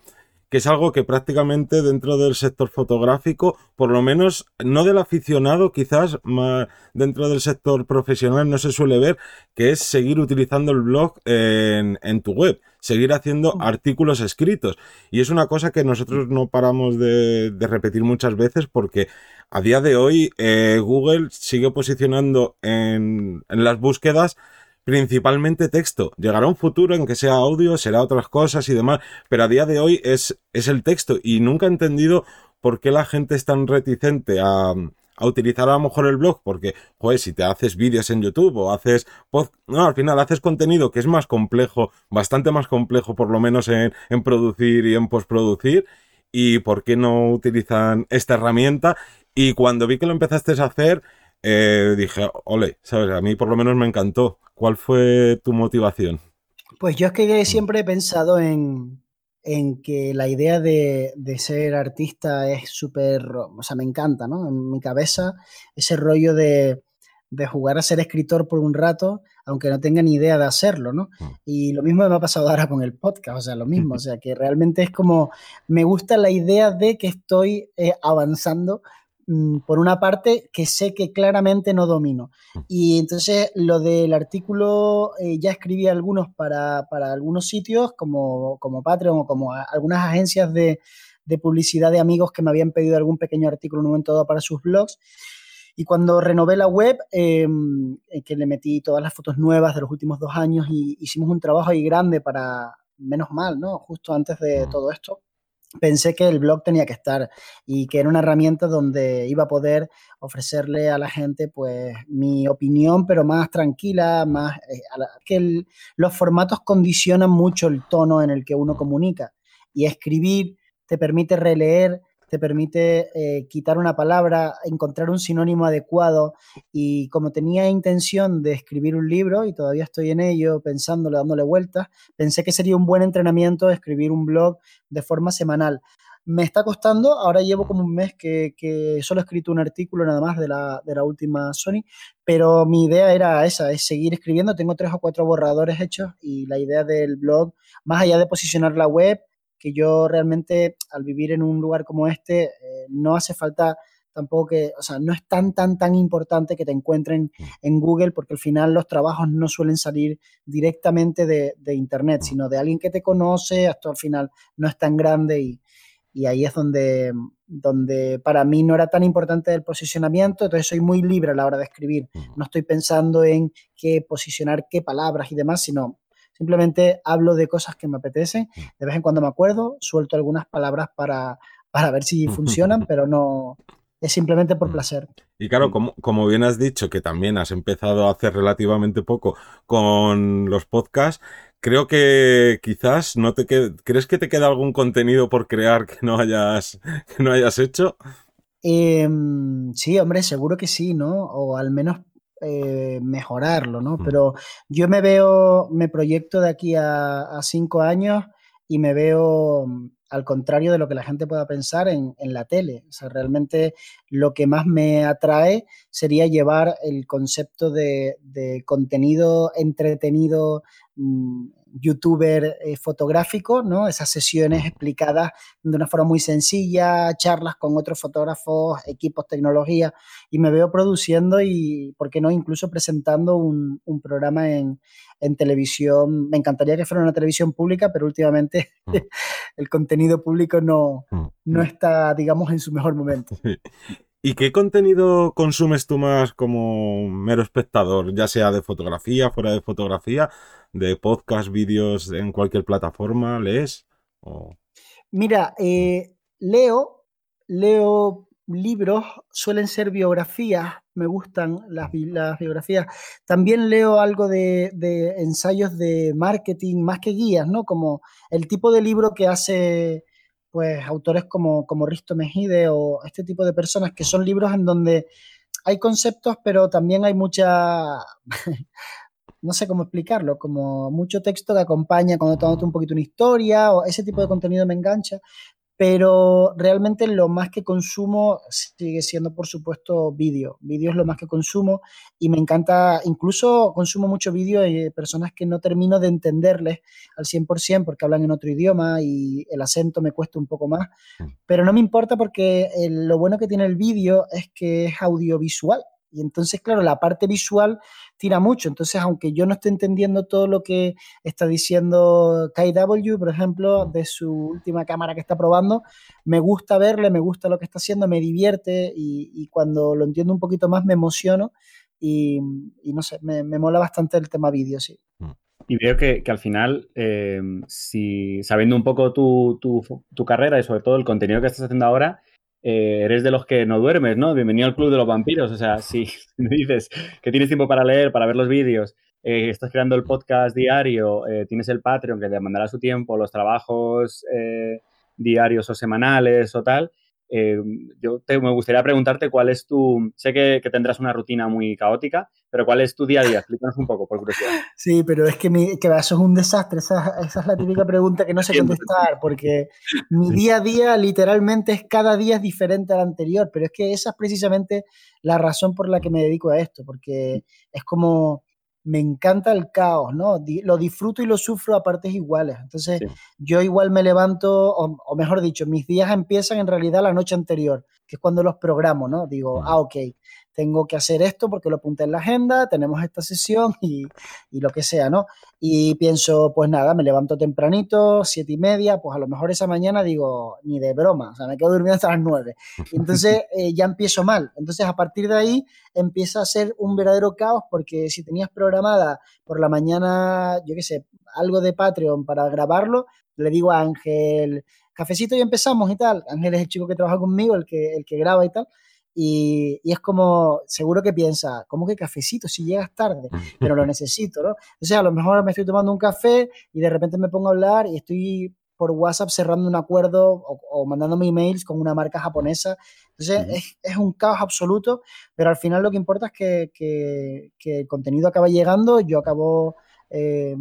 Speaker 1: que es algo que prácticamente dentro del sector fotográfico, por lo menos no del aficionado, quizás más dentro del sector profesional no se suele ver, que es seguir utilizando el blog en, tu web, seguir haciendo mm. artículos escritos. Y es una cosa que nosotros no paramos de, repetir muchas veces porque a día de hoy eh, Google sigue posicionando en, en las búsquedas principalmente texto. Llegará un futuro en que sea audio, será otras cosas y demás, pero a día de hoy es, es el texto y nunca he entendido por qué la gente es tan reticente a, a utilizar a lo mejor el blog, porque, joder, si te haces vídeos en YouTube o haces no, al final haces contenido que es más complejo, bastante más complejo por lo menos en, en producir y en postproducir, y por qué no utilizan esta herramienta. Y cuando vi que lo empezaste a hacer, eh, dije, ole, ¿sabes? A mí por lo menos me encantó. ¿Cuál fue tu motivación?
Speaker 3: Pues yo es que siempre he pensado en, en que la idea de, ser artista es súper, o sea, me encanta, ¿no? En mi cabeza, ese rollo de, jugar a ser escritor por un rato, aunque no tenga ni idea de hacerlo, ¿no? Mm. Y lo mismo me ha pasado ahora con el podcast, o sea, lo mismo, o (laughs) sea, que realmente es como, me gusta la idea de que estoy eh, avanzando por una parte que sé que claramente no domino. Mm. Y entonces lo del artículo eh, ya escribí algunos para, algunos sitios como, como Patreon o como algunas agencias de, publicidad de amigos que me habían pedido algún pequeño artículo en un momento dado para sus blogs. Y cuando renové la web, em, que le metí todas las fotos nuevas de los últimos dos años y hicimos un trabajo ahí grande para, menos mal, ¿no? Justo antes de mm. todo esto pensé que el blog tenía que estar y que era una herramienta donde iba a poder ofrecerle a la gente pues mi opinión, pero más tranquila, más eh, que los formatos condicionan mucho el tono en el que uno comunica. Y escribir te permite releer te permite eh, quitar una palabra, encontrar un sinónimo adecuado y como tenía intención de escribir un libro y todavía estoy en ello pensándole, dándole vueltas, pensé que sería un buen entrenamiento escribir un blog de forma semanal. Me está costando, ahora llevo como un mes que, solo he escrito un artículo nada más de la, de la última Sony, pero mi idea era esa, es seguir escribiendo. Tengo tres o cuatro borradores hechos y la idea del blog, más allá de posicionar la web, que yo realmente al vivir en un lugar como este eh, no hace falta tampoco que, o sea, no es tan, tan, tan importante que te encuentren mm. en Google porque al final los trabajos no suelen salir directamente de, Internet, mm. sino de alguien que te conoce, hasta al final no es tan grande y, ahí es donde, donde para mí no era tan importante el posicionamiento, entonces soy muy libre a la hora de escribir. Mm. No estoy pensando en qué posicionar qué palabras y demás, sino Simplemente hablo de cosas que me apetecen. Mm. De vez en cuando me acuerdo, suelto algunas palabras para, para ver si (laughs) funcionan, pero no, es simplemente por mm. placer.
Speaker 1: Y claro, como, como, bien has dicho, que también has empezado a hacer relativamente poco con los podcasts, creo que quizás no te ¿crees que te queda algún contenido por crear que no hayas, que no hayas hecho?
Speaker 3: Em, sí, hombre, seguro que sí, ¿no? O al menos eh, mejorarlo, ¿no? Pero yo me veo, me proyecto de aquí a, cinco años y me veo mm, al contrario de lo que la gente pueda pensar en, la tele. O sea, realmente lo que más me atrae sería llevar el concepto de, de contenido entretenido mm, youtuber eh, fotográfico, ¿no? Esas sesiones explicadas de una forma muy sencilla, charlas con otros fotógrafos, equipos, tecnología, y me veo produciendo y, ¿por qué no?, incluso presentando un, programa en, televisión. Me encantaría que fuera una televisión pública, pero últimamente mm. (laughs) el contenido público no, mm. no está, digamos, en su mejor momento. (laughs)
Speaker 1: ¿Y qué contenido consumes tú más como mero espectador, ya sea de fotografía, fuera de fotografía? De podcast, vídeos en cualquier plataforma? ¿Lees?
Speaker 3: Mira, eh, leo, leo libros, suelen ser biografías, me gustan las, biografías. También leo algo de, ensayos de marketing, más que guías, ¿no? Como el tipo de libro que hace pues autores como, como Risto Mejide o este tipo de personas que son libros en donde hay conceptos, pero también hay mucha (laughs) no sé cómo explicarlo, como mucho texto que acompaña cuando te un poquito una historia o ese tipo de contenido me engancha, pero realmente lo más que consumo sigue siendo, por supuesto, vídeo. Vídeo es lo más que consumo y me encanta, incluso consumo mucho vídeo de personas que no termino de entenderles al 100% porque hablan en otro idioma y el acento me cuesta un poco más, mm. pero no me importa porque lo bueno que tiene el vídeo es que es audiovisual. Y entonces, claro, la parte visual tira mucho. Entonces, aunque yo no esté entendiendo todo lo que está diciendo KW, por ejemplo, de su última cámara que está probando, me gusta verle, me gusta lo que está haciendo, me divierte y, cuando lo entiendo un poquito más me emociono y, no sé, me, mola bastante el tema vídeo, sí. Mm.
Speaker 2: Y veo que, al final, eh, si sabiendo un poco tu, tu carrera y sobre todo el contenido que estás haciendo ahora, eh, eres de los que no duermes, ¿no? Bienvenido al Club de los Vampiros. O sea, si (laughs) me dices que tienes tiempo para leer, para ver los vídeos, eh, estás creando el podcast diario, eh, tienes el Patreon que te mandará su tiempo, los trabajos diarios o semanales o tal, eh, yo te, me gustaría preguntarte cuál es tu, sé que, tendrás una rutina muy caótica, pero cuál es tu día a día, explícanos un poco, por curiosidad.
Speaker 3: Sí, pero es que, mi, que eso es un desastre, esa, esa, es la típica pregunta que no sé contestar, porque (laughs) mi día a día literalmente es cada día es diferente al anterior, pero es que esa es precisamente la razón por la que me dedico a esto, porque es como me encanta el caos, ¿no? Lo disfruto y lo sufro a partes iguales. Entonces, yo igual me levanto, o, mejor dicho, mis días empiezan en realidad la noche anterior, que es cuando los programo, ¿no? Digo, ah, ok, tengo que hacer esto porque lo apunté en la agenda, tenemos esta sesión (laughs) y, y, lo que sea, ¿no? Y pienso, pues nada, me levanto tempranito, siete y media, pues a lo mejor esa mañana digo, ni de broma, o sea, me quedo durmiendo hasta las nueve. Y (laughs) entonces eh, ya empiezo mal. Entonces a partir de ahí empieza a ser un verdadero caos porque si tenías programada por la mañana, yo qué sé, algo de Patreon para grabarlo, le digo a Ángel, cafecito y empezamos y tal. Ángel es el chico que trabaja conmigo, el que, el que graba y tal. Y, es como, seguro que piensa, ¿cómo que cafecito si llegas tarde? Pero lo necesito, ¿no? Entonces a lo mejor me estoy tomando un café y de repente me pongo a hablar y estoy por WhatsApp cerrando un acuerdo o, mandándome emails con una marca japonesa. Entonces es, un caos absoluto, pero al final lo que importa es que, que, el contenido acaba llegando, yo acabo eh,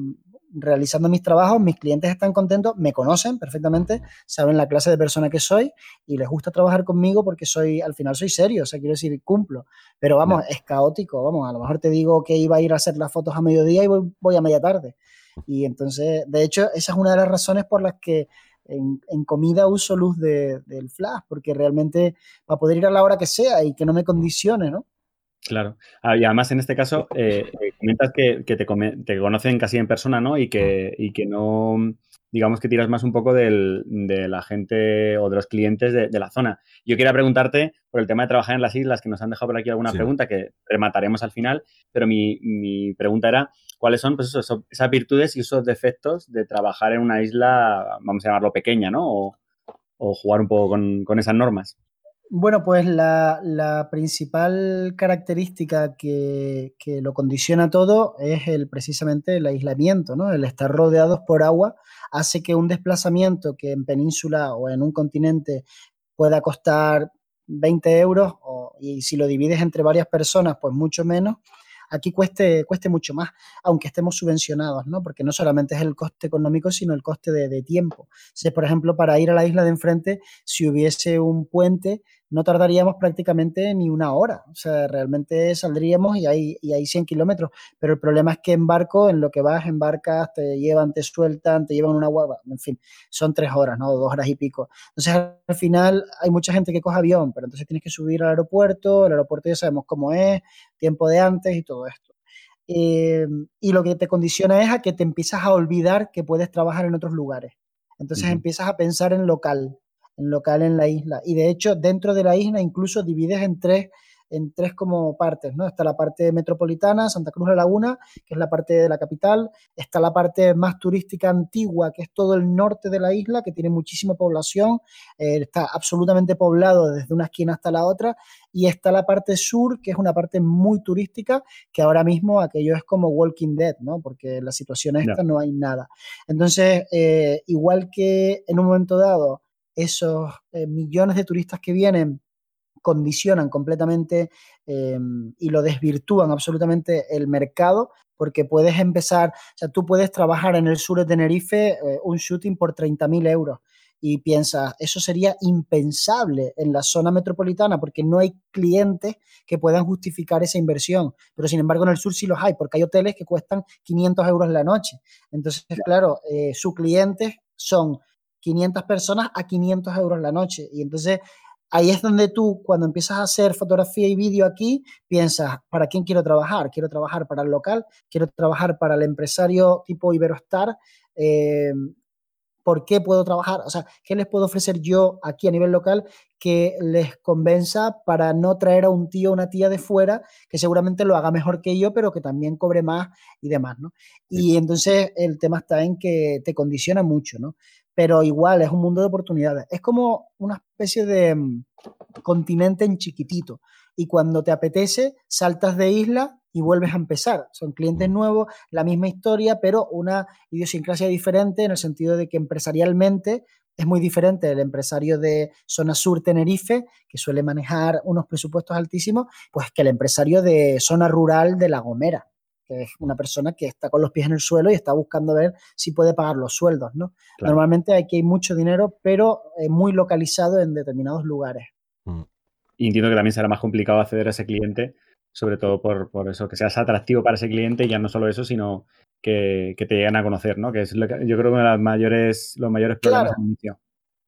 Speaker 3: realizando mis trabajos, mis clientes están contentos, me conocen perfectamente, saben la clase de persona que soy y les gusta trabajar conmigo porque soy, al final soy serio, o sea, quiero decir, cumplo. Pero vamos, es caótico, vamos, a lo mejor te digo que iba a ir a hacer las fotos a mediodía y voy, a media tarde. Y entonces, de hecho, esa es una de las razones por las que en, comida uso luz del flash, porque realmente para poder ir a la hora que sea y que no me condicione, ¿no?
Speaker 2: Claro. Ah, y además, en este caso, eh, eh, comentas que, te, conocen casi en persona, ¿no? Y que, y que no, digamos que tiras más un poco del, de la gente o de los clientes de, la zona. Yo quería preguntarte por el tema de trabajar en las islas, que nos han dejado por aquí alguna pregunta que remataremos al final, pero mi, mi pregunta era, ¿cuáles son pues eso, esas virtudes y esos defectos de trabajar en una isla, vamos a llamarlo pequeña, ¿no? O, o jugar un poco con, con esas normas.
Speaker 3: Bueno, pues la, principal característica que, lo condiciona todo es el, precisamente el aislamiento, ¿no? El estar rodeados por agua hace que un desplazamiento que en península o en un continente pueda costar 20 euros y si lo divides entre varias personas, pues mucho menos, aquí cueste, cueste mucho más, aunque estemos subvencionados, ¿no? Porque no solamente es el coste económico, sino el coste de, tiempo. O por ejemplo, para ir a la isla de enfrente, si hubiese un puente, no tardaríamos prácticamente ni una hora. O sea, realmente saldríamos y hay, y hay 100 kilómetros. Pero el problema es que en barco, en lo que vas, embarcas, te llevan, te sueltan, te llevan una guagua, en fin, son tres horas, ¿no? Dos horas y pico. Entonces, al final hay mucha gente que coge avión, pero entonces tienes que subir al aeropuerto, el aeropuerto ya sabemos cómo es, tiempo de antes y todo esto. Eh, y lo que te condiciona es a que te empiezas a olvidar que puedes trabajar en otros lugares. Entonces empiezas a pensar en local local en la isla. Y de hecho, dentro de la isla incluso divides en tres en tres como partes, ¿no? Está la parte metropolitana, Santa Cruz la Laguna, que es la parte de la capital, está la parte más turística antigua, que es todo el norte de la isla, que tiene muchísima población, eh, está absolutamente poblado desde una esquina hasta la otra, y está la parte sur, que es una parte muy turística, que ahora mismo aquello es como Walking Dead, ¿no? Porque la situación esta no, hay nada. Entonces, eh, igual que en un momento dado, esos eh, millones de turistas que vienen condicionan completamente em, y lo desvirtúan absolutamente el mercado, porque puedes empezar, o sea, tú puedes trabajar en el sur de Tenerife eh, un shooting por 30.000 euros y piensas, eso sería impensable en la zona metropolitana porque no hay clientes que puedan justificar esa inversión. Pero sin embargo en el sur sí los hay porque hay hoteles que cuestan 500 euros la noche. Entonces, claro, eh, sus clientes son 500 personas a 500 euros la noche. Y entonces ahí es donde tú, cuando empiezas a hacer fotografía y vídeo aquí, piensas, ¿para quién quiero trabajar? Quiero trabajar para el local, quiero trabajar para el empresario tipo Iberostar. Eh, ¿Por qué puedo trabajar? O sea, ¿qué les puedo ofrecer yo aquí a nivel local que les convenza para no traer a un tío o una tía de fuera que seguramente lo haga mejor que yo, pero que también cobre más y demás, ¿no? Y entonces el tema está en que te condiciona mucho, ¿no? Pero igual es un mundo de oportunidades. Es como una especie de mm, continente en chiquitito y cuando te apetece saltas de isla y vuelves a empezar. Son clientes nuevos, la misma historia, pero una idiosincrasia diferente en el sentido de que empresarialmente es muy diferente el empresario de zona sur Tenerife, que suele manejar unos presupuestos altísimos, pues que el empresario de zona rural de La Gomera que es una persona que está con los pies en el suelo y está buscando ver si puede pagar los sueldos, ¿no? Normalmente aquí hay mucho dinero, pero muy localizado en determinados lugares.
Speaker 2: Mm. Y entiendo que también será más complicado acceder a ese cliente, sobre todo por, eso, que seas atractivo para ese cliente y ya no solo eso, sino que, te lleguen a conocer, ¿no? Que es lo que, yo creo que uno de los mayores, los mayores problemas claro. inicio.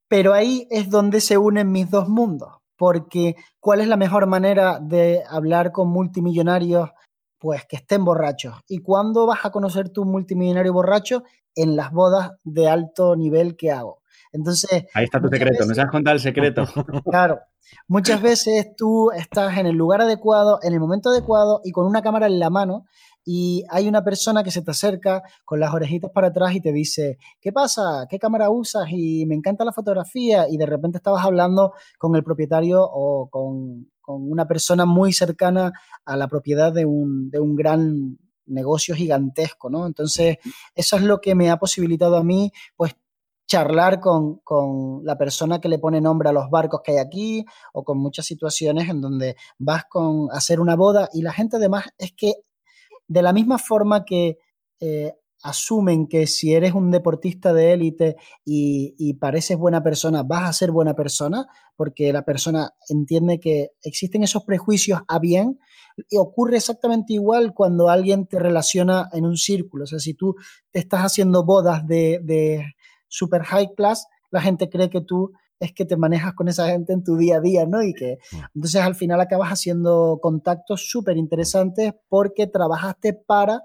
Speaker 3: Pero ahí es donde se unen mis dos mundos, porque ¿cuál es la mejor manera de hablar con multimillonarios pues que estén borrachos. ¿Y cuándo vas a conocer tu multimillonario borracho? En las bodas de alto nivel que hago. Entonces.
Speaker 2: Ahí está tu secreto, no se has contado el secreto. (laughs)
Speaker 3: Claro. Muchas veces tú estás en el lugar adecuado, en el momento adecuado y con una cámara en la mano y hay una persona que se te acerca con las orejitas para atrás y te dice, ¿qué pasa? ¿Qué cámara usas? Y me encanta la fotografía y de repente estabas hablando con el propietario o con, una persona muy cercana a la propiedad de un, de un gran negocio gigantesco, ¿no? Entonces, eso es lo que me ha posibilitado a mí, pues, charlar con, con, la persona que le pone nombre a los barcos que hay aquí o con muchas situaciones en donde vas con hacer una boda y la gente además es que de la misma forma que eh, asumen que si eres un deportista de élite y, pareces buena persona, vas a ser buena persona, porque la persona entiende que existen esos prejuicios a bien, y ocurre exactamente igual cuando alguien te relaciona en un círculo. O sea, si tú te estás haciendo bodas de, de super high class, la gente cree que tú es que te manejas con esa gente en tu día a día, ¿no? Y que entonces al final acabas haciendo contactos súper interesantes porque trabajaste para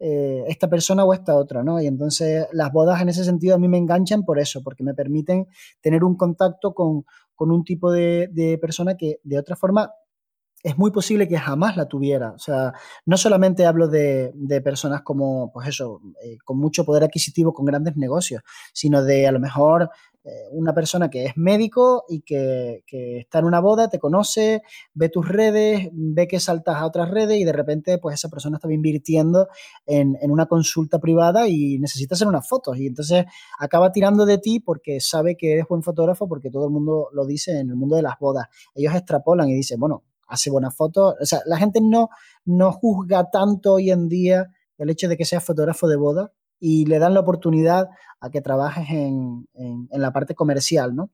Speaker 3: eh, esta persona o esta otra, ¿no? Y entonces las bodas en ese sentido a mí me enganchan por eso, porque me permiten tener un contacto con, un tipo de, persona que de otra forma es muy posible que jamás la tuviera. O sea, no solamente hablo de, personas como, pues eso, eh, con mucho poder adquisitivo, con grandes negocios, sino de a lo mejor eh, una persona que es médico y que, está en una boda, te conoce, ve tus redes, ve que saltas a otras redes y de repente pues esa persona está invirtiendo en, una consulta privada y necesita hacer unas fotos y entonces acaba tirando de ti porque sabe que eres buen fotógrafo porque todo el mundo lo dice en el mundo de las bodas. Ellos extrapolan y dicen, bueno, hace buenas fotos. O sea, la gente no, no juzga tanto hoy en día el hecho de que seas fotógrafo de boda y le dan la oportunidad a que trabajes en, la parte comercial, ¿no?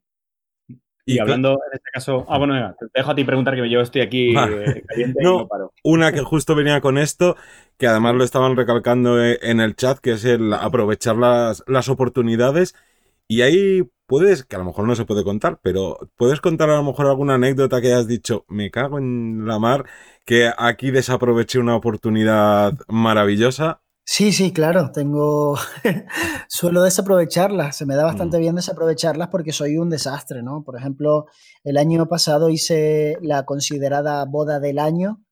Speaker 2: Y, hablando en este caso, ah, bueno, te dejo a ti preguntar que yo estoy aquí eh, caliente
Speaker 1: no, y no paro. Una que justo venía con esto, que además lo estaban recalcando eh, en el chat, que es el aprovechar las, las oportunidades. Y ahí puedes, que a lo mejor no se puede contar, pero puedes contar a lo mejor alguna anécdota que hayas dicho, me cago en la mar, que aquí desaproveché una oportunidad maravillosa
Speaker 3: Sí, sí, claro, tengo, (laughs) suelo desaprovecharlas, se me da bastante mm. bien desaprovecharlas porque soy un desastre, ¿no? Por ejemplo, el año pasado hice la considerada boda del año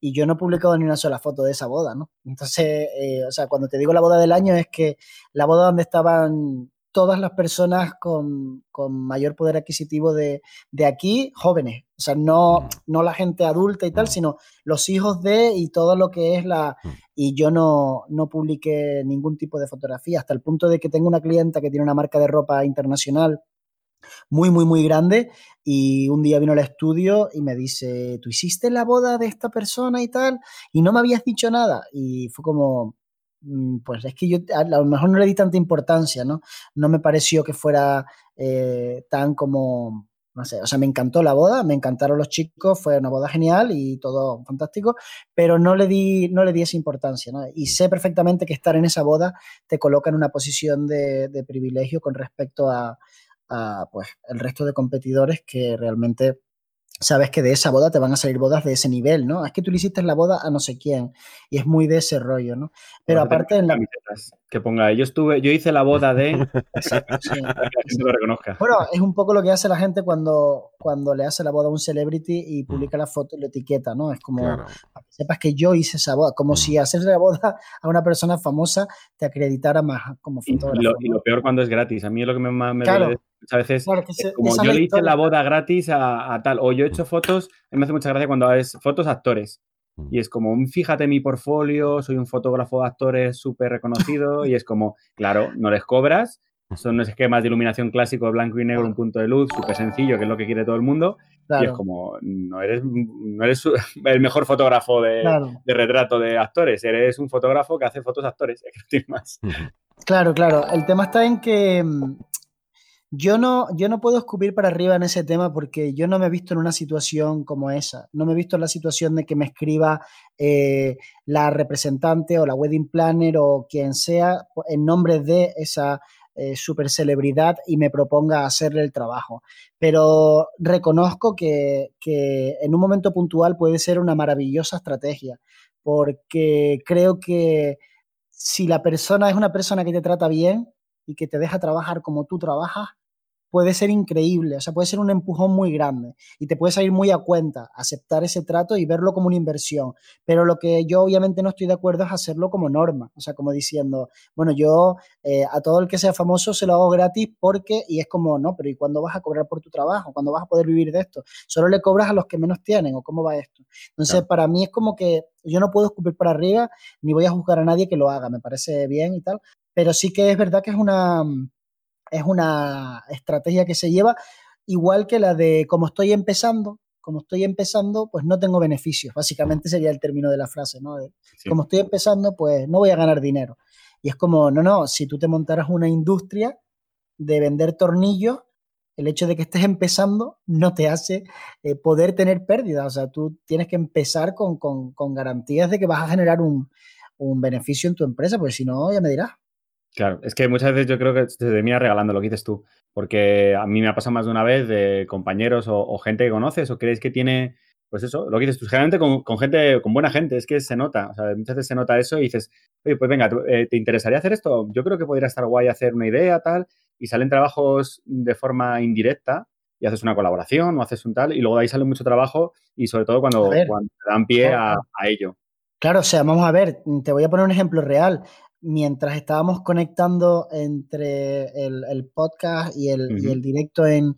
Speaker 3: y yo no he publicado ni una sola foto de esa boda, ¿no? Entonces, eh, o sea, cuando te digo la boda del año es que la boda donde estaban todas las personas con, mayor poder adquisitivo de, aquí, jóvenes. O sea, no, mm. no la gente adulta y tal, mm. sino los hijos de y todo lo que es la... Mm. Y yo no, no publiqué ningún tipo de fotografía, hasta el punto de que tengo una clienta que tiene una marca de ropa internacional muy, muy, muy grande. Y un día vino al estudio y me dice, ¿tú hiciste la boda de esta persona y tal? Y no me habías dicho nada. Y fue como, pues es que yo a lo mejor no le di tanta importancia, ¿no? No me pareció que fuera eh, tan como, no sé, o sea, me encantó la boda, me encantaron los chicos, fue una boda genial y todo fantástico, pero no le di, no le di esa importancia, ¿no? Y sé perfectamente que estar en esa boda te coloca en una posición de, de privilegio con respecto a, a, pues, el resto de competidores que realmente sabes que de esa boda te van a salir bodas de ese nivel, ¿no? Es que tú le hiciste la boda a no sé quién y es muy de ese rollo, ¿no? Pero aparte en la...
Speaker 2: Que ponga, yo estuve, yo hice la boda de... (laughs)
Speaker 3: sí, (laughs) lo reconozca. Bueno, es un poco lo que hace la gente cuando, cuando le hace la boda a un celebrity y mm. publica la foto y la etiqueta, ¿no? Es como, para que sepas que yo hice esa boda, como mm. si hacer la boda a una persona famosa te acreditara más como fotógrafo.
Speaker 2: Y lo, peor cuando es gratis, a mí es lo que más me, me a veces como yo le hice la boda gratis a, tal, o yo he hecho fotos, a mí me hace mucha gracia cuando haces fotos actores. Mm. Y es como, fíjate mi portfolio, soy un fotógrafo de actores súper reconocido, (laughs) y es como, claro, no les cobras, son esquemas de iluminación clásico de blanco y negro, un punto de luz, súper sencillo, que es lo que quiere todo el mundo. Y es como, no eres, no eres (laughs) el mejor fotógrafo de, de, retrato de actores, eres un fotógrafo que hace fotos de actores, (laughs) que más.
Speaker 3: Claro, claro. El tema está en que mm, yo no, yo no puedo escupir para arriba en ese tema porque yo no me he visto en una situación como esa. No me he visto en la situación de que me escriba eh, la representante o la wedding planner o quien sea en nombre de esa eh, super celebridad y me proponga hacerle el trabajo. Pero reconozco que, que en un momento puntual puede ser una maravillosa estrategia porque creo que si la persona es una persona que te trata bien y que te deja trabajar como tú trabajas, puede ser increíble, o sea, puede ser un empujón muy grande y te puede salir muy a cuenta aceptar ese trato y verlo como una inversión. Pero lo que yo obviamente no estoy de acuerdo es hacerlo como norma, o sea, como diciendo, bueno, yo eh, a todo el que sea famoso se lo hago gratis porque, y es como, no, pero ¿y cuándo vas a cobrar por tu trabajo? ¿Cuándo vas a poder vivir de esto? ¿Solo le cobras a los que menos tienen o cómo va esto? Entonces, para mí es como que yo no puedo escupir para arriba ni voy a juzgar a nadie que lo haga, me parece bien y tal, pero sí que es verdad que es una es una estrategia que se lleva igual que la de como estoy empezando, como estoy empezando, pues no tengo beneficios. Básicamente sería el término de la frase, ¿no? Como estoy empezando, pues no voy a ganar dinero. Y es como, no, no, si tú te montaras una industria de vender tornillos, el hecho de que estés empezando no te hace eh, poder tener pérdidas. O sea, tú tienes que empezar con, garantías de que vas a generar un, un beneficio en tu empresa, porque si no, ya me dirás.
Speaker 2: Claro, es que muchas veces yo creo que se termina regalando lo que dices tú, porque a mí me ha pasado más de una vez de compañeros o, gente que conoces o crees que tiene, pues eso, lo que dices tú, generalmente con, gente, con buena gente, es que se nota, o sea, muchas veces se nota eso y dices, oye, pues venga, eh, ¿te interesaría hacer esto? Yo creo que podría estar guay hacer una idea, tal, y salen trabajos de forma indirecta y haces una colaboración o haces un tal, y luego de ahí sale mucho trabajo y sobre todo cuando, te dan pie a, a ello.
Speaker 3: Claro, o sea, vamos a ver, te voy a poner un ejemplo real mientras estábamos conectando entre el, podcast y el, directo en,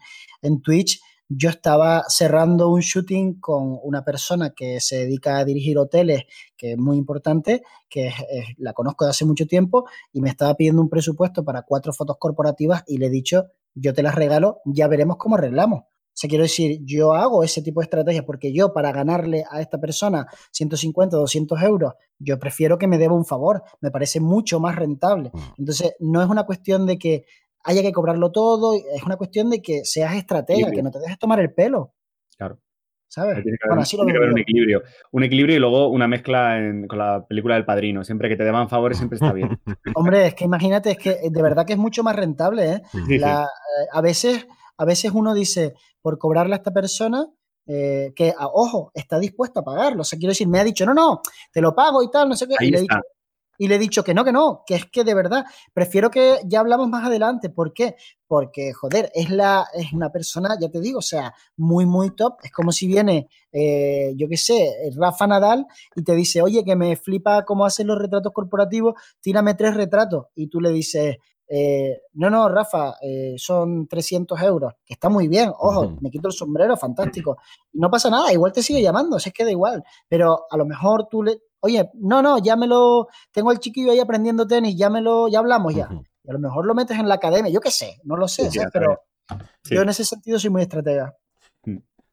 Speaker 3: Twitch, yo estaba cerrando un shooting con una persona que se dedica a dirigir hoteles, que es muy importante, que la conozco de hace mucho tiempo, y me estaba pidiendo un presupuesto para cuatro fotos corporativas y le he dicho, yo te las regalo, ya veremos cómo arreglamos. O sea, quiero decir, yo hago ese tipo de estrategias porque yo para ganarle a esta persona 150, 200 euros, yo prefiero que me deba un favor, me parece mucho más rentable. Mm. Entonces, no es una cuestión de que haya que cobrarlo todo, es una cuestión de que seas estratega, que no te dejes tomar el pelo.
Speaker 2: Claro.
Speaker 3: ¿Sabes?
Speaker 2: Tiene que haber, un equilibrio. Un equilibrio y luego una mezcla con la película del padrino. Siempre que te deban favores siempre está bien. (laughs)
Speaker 3: Hombre, es que imagínate, es que de verdad que es mucho más rentable. ¿eh? eh a veces a veces uno dice, por cobrarle a esta persona, eh, que, ah, ojo, está dispuesto a pagarlo. O sea, quiero decir, me ha dicho, no, no, te lo pago y tal, no sé qué. Y le, dicho, y le, he dicho que no, que no, que es que de verdad, prefiero que ya hablamos más adelante. ¿Por qué? Porque, joder, es, la, es una persona, ya te digo, o sea, muy, muy top. Es como si viene, eh, yo qué sé, Rafa Nadal y te dice, oye, que me flipa cómo hacen los retratos corporativos, tírame tres retratos. Y tú le dices, eh, no, no, Rafa, eh, son 300 euros, que está muy bien, ojo, me quito el sombrero, fantástico. No pasa nada, igual te sigue llamando, si es que da igual, pero a lo mejor tú le, oye, no, no, ya me lo, tengo al chiquillo ahí aprendiendo tenis, ya me lo, ya hablamos ya. Y a lo mejor lo metes en la academia, yo qué sé, no lo sé, pero yo en ese sentido soy muy estratega.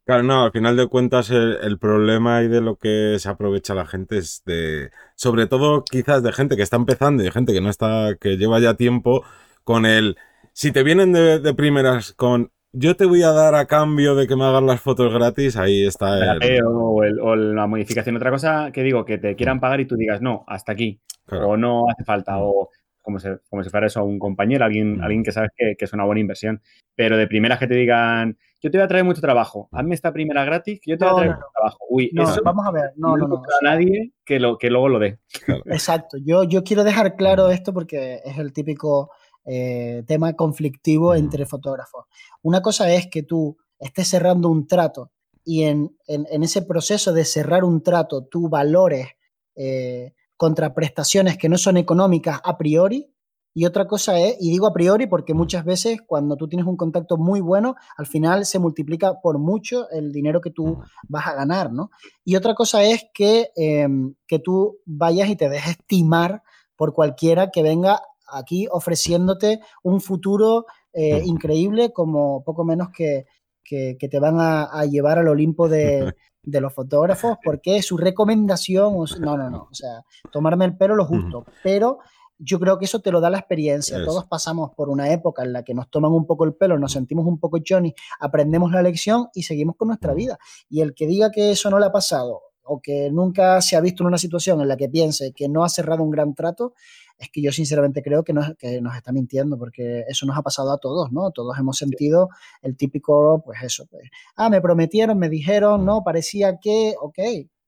Speaker 1: Claro, no, al final de cuentas el, problema y de lo que se aprovecha la gente es de, sobre todo quizás de gente que está empezando y de gente que no está, que lleva ya tiempo con el, si te vienen de, primeras con, yo te voy a dar a cambio de que me hagan las fotos gratis, ahí está
Speaker 2: el... O, o, la modificación. Otra cosa que digo, que te quieran pagar y tú digas, no, hasta aquí, o no hace falta, o como si, como si fuera eso a un compañero, alguien, alguien que sabes que, que es una buena inversión. Pero de primeras que te digan, yo te voy a traer mucho trabajo, hazme esta primera gratis, que yo te voy a traer mucho trabajo. Uy, eso
Speaker 3: vamos a ver, no, no, no.
Speaker 2: a nadie que, lo, que luego lo dé.
Speaker 3: Exacto, yo, yo quiero dejar claro esto porque es el típico eh, tema conflictivo entre fotógrafos. Una cosa es que tú estés cerrando un trato y en, en, ese proceso de cerrar un trato tú valores eh, contraprestaciones que no son económicas a priori, y otra cosa es, y digo a priori porque muchas veces cuando tú tienes un contacto muy bueno, al final se multiplica por mucho el dinero que tú vas a ganar, ¿no? Y otra cosa es que, em, que tú vayas y te dejes estimar por cualquiera que venga aquí ofreciéndote un futuro eh, increíble como poco menos que, que, te van a, llevar al Olimpo de, (laughs) de, los fotógrafos porque su recomendación, no, no, no, o sea, tomarme el pelo lo justo, pero yo creo que eso te lo da la experiencia. Todos pasamos por una época en la que nos toman un poco el pelo, nos sentimos un poco Johnny, aprendemos la lección y seguimos con nuestra vida. Y el que diga que eso no le ha pasado o que nunca se ha visto en una situación en la que piense que no ha cerrado un gran trato, es que yo sinceramente creo que nos, que nos está mintiendo, porque eso nos ha pasado a todos, ¿no? Todos hemos sentido el típico, pues eso, pues, ah, me prometieron, me dijeron, no, parecía que, ok,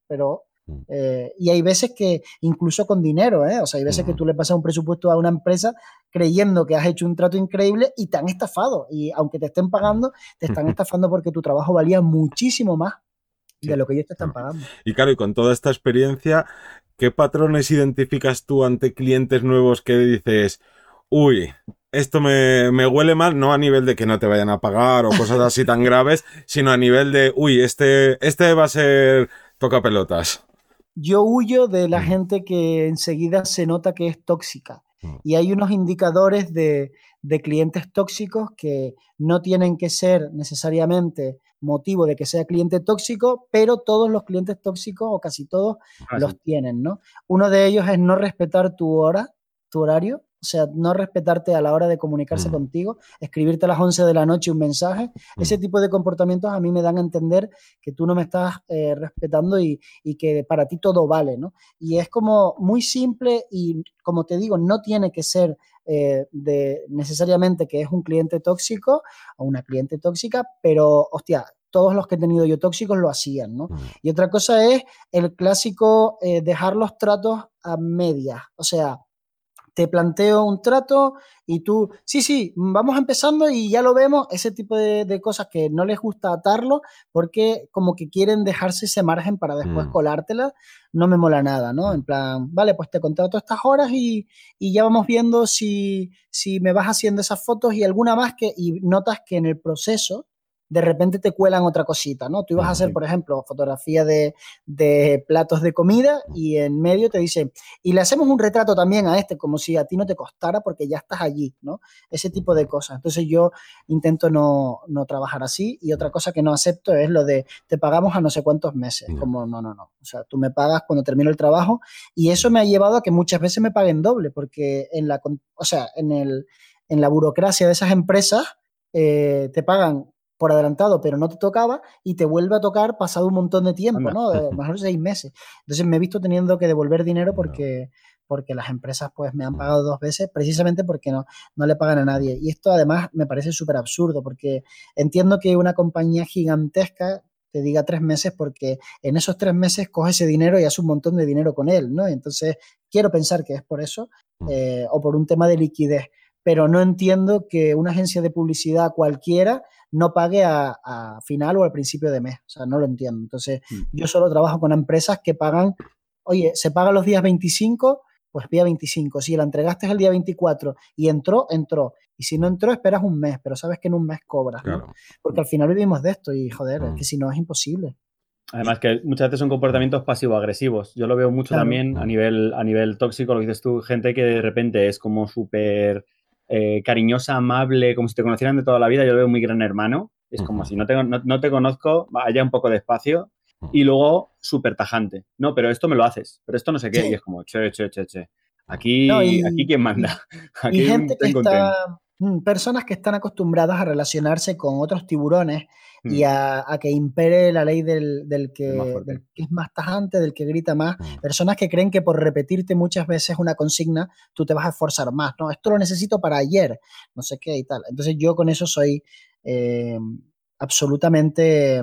Speaker 3: pero Mm. Eh, y hay veces que, incluso con dinero, ¿eh? o sea, hay veces que tú le pasas un presupuesto a una empresa creyendo que has hecho un trato increíble y te han estafado. Y aunque te estén pagando, te están (laughs) estafando porque tu trabajo valía muchísimo más de lo que ellos te están pagando.
Speaker 1: Y claro, y con toda esta experiencia, ¿qué patrones identificas tú ante clientes nuevos que dices, uy, esto me, me, huele mal, no a nivel de que no te vayan a pagar o cosas así tan (laughs) graves, sino a nivel de, uy, este, este va a ser toca pelotas
Speaker 3: yo huyo de la gente que enseguida se nota que es tóxica. Mm. Y hay unos indicadores de, clientes tóxicos que no tienen que ser necesariamente motivo de que sea cliente tóxico, pero todos los clientes tóxicos o casi todos ah, los tienen, ¿no? Uno de ellos es no respetar tu hora, tu horario. O sea, no respetarte a la hora de comunicarse mm. contigo, escribirte a las 11 de la noche un mensaje. Ese mm. tipo de comportamientos a mí me dan a entender que tú no me estás eh, respetando y, que para ti todo vale, ¿no? Y es como muy simple y, como te digo, no tiene que ser eh, de necesariamente que es un cliente tóxico o una cliente tóxica, pero, hostia, todos los que he tenido yo tóxicos lo hacían, ¿no? Mm. Y otra cosa es el clásico eh, dejar los tratos a medias, o sea, te planteo un trato y tú, sí, sí, vamos empezando y ya lo vemos, ese tipo de, cosas que no les gusta atarlo porque como que quieren dejarse ese margen para después mm. colártela, no me mola nada, ¿no? En plan, vale, pues te contrato estas horas y, y ya vamos viendo si, si me vas haciendo esas fotos y alguna más que, y notas que en el proceso de repente te cuelan otra cosita, ¿no? Tú ibas a hacer, por ejemplo, fotografía de, platos de comida y en medio te dicen, y le hacemos un retrato también a este, como si a ti no te costara porque ya estás allí, ¿no? Ese tipo de cosas. Entonces yo intento no, trabajar así y otra cosa que no acepto es lo de te pagamos a no sé cuántos meses, como no, no, no. O sea, tú me pagas cuando termino el trabajo y eso me ha llevado a que muchas veces me paguen doble porque en la, o sea, en, el, en la burocracia de esas empresas eh, te pagan por adelantado, pero no te tocaba y te vuelve a tocar pasado un montón de tiempo, ¿no? De (laughs) mejor seis meses. Entonces me he visto teniendo que devolver dinero porque, porque las empresas pues me han pagado dos veces precisamente porque no, no le pagan a nadie. Y esto además me parece súper absurdo porque entiendo que una compañía gigantesca te diga tres meses porque en esos tres meses coge ese dinero y hace un montón de dinero con él, ¿no? Entonces quiero pensar que es por eso eh, o por un tema de liquidez pero no entiendo que una agencia de publicidad cualquiera no pague a, final o al principio de mes. O sea, no lo entiendo. Entonces, mm. yo solo trabajo con empresas que pagan, oye, se paga los días 25, pues día 25. Si la entregaste el día 24 y entró, entró. Y si no entró, esperas un mes, pero sabes que en un mes cobras, Porque al final vivimos de esto y, joder, es que mm. si no es imposible.
Speaker 2: Además que muchas veces son comportamientos pasivo-agresivos. Yo lo veo mucho también a nivel, a nivel tóxico, lo dices tú, gente que de repente es como súper eh, cariñosa, amable, como si te conocieran de toda la vida, yo lo veo muy gran hermano. Es como si no te, no, te conozco, vaya un poco despacio. Y luego, súper tajante. No, pero esto me lo haces, pero esto no sé qué. Y es como, che, che, che, che. Aquí, aquí quién manda. (laughs) (laughs) Aquí
Speaker 3: y gente que está, personas que están acostumbradas a relacionarse con otros tiburones y mm. a, que impere la ley del, que, es más tajante, del que grita más. Mm. Personas que creen que por repetirte muchas veces una consigna, tú te vas a esforzar más. No, esto lo necesito para ayer, no sé qué y tal. Entonces yo con eso soy eh, absolutamente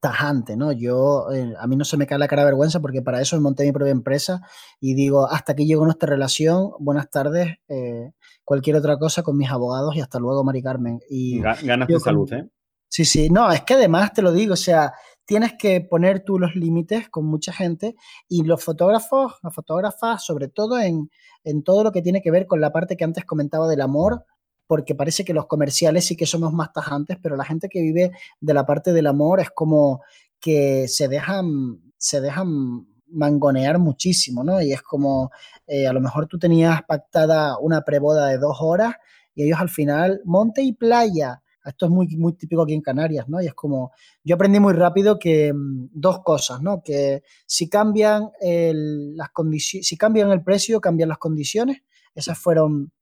Speaker 3: tajante, ¿no? Yo, eh, a mí no se me cae la cara de vergüenza porque para eso monté mi propia empresa y digo, hasta aquí llegó nuestra relación, buenas tardes, eh, cualquier otra cosa con mis abogados y hasta luego, Mari Carmen. Y
Speaker 2: Ganas de salud, ¿eh?
Speaker 3: Sí, sí, no, es que además te lo digo, o sea, tienes que poner tú los límites con mucha gente y los fotógrafos, las fotógrafas, sobre todo en, en todo lo que tiene que ver con la parte que antes comentaba del amor, porque parece que los comerciales sí que somos más tajantes, pero la gente que vive de la parte del amor es como que se dejan, se dejan mangonear muchísimo, ¿no? Y es como, eh, a lo mejor tú tenías pactada una preboda de dos horas y ellos al final, monte y playa. Esto es muy, muy típico aquí en Canarias, ¿no? Y es como, yo aprendí muy rápido que mm, dos cosas, ¿no? Que si cambian las condiciones, si cambian el precio, cambian las condiciones. Esas fueron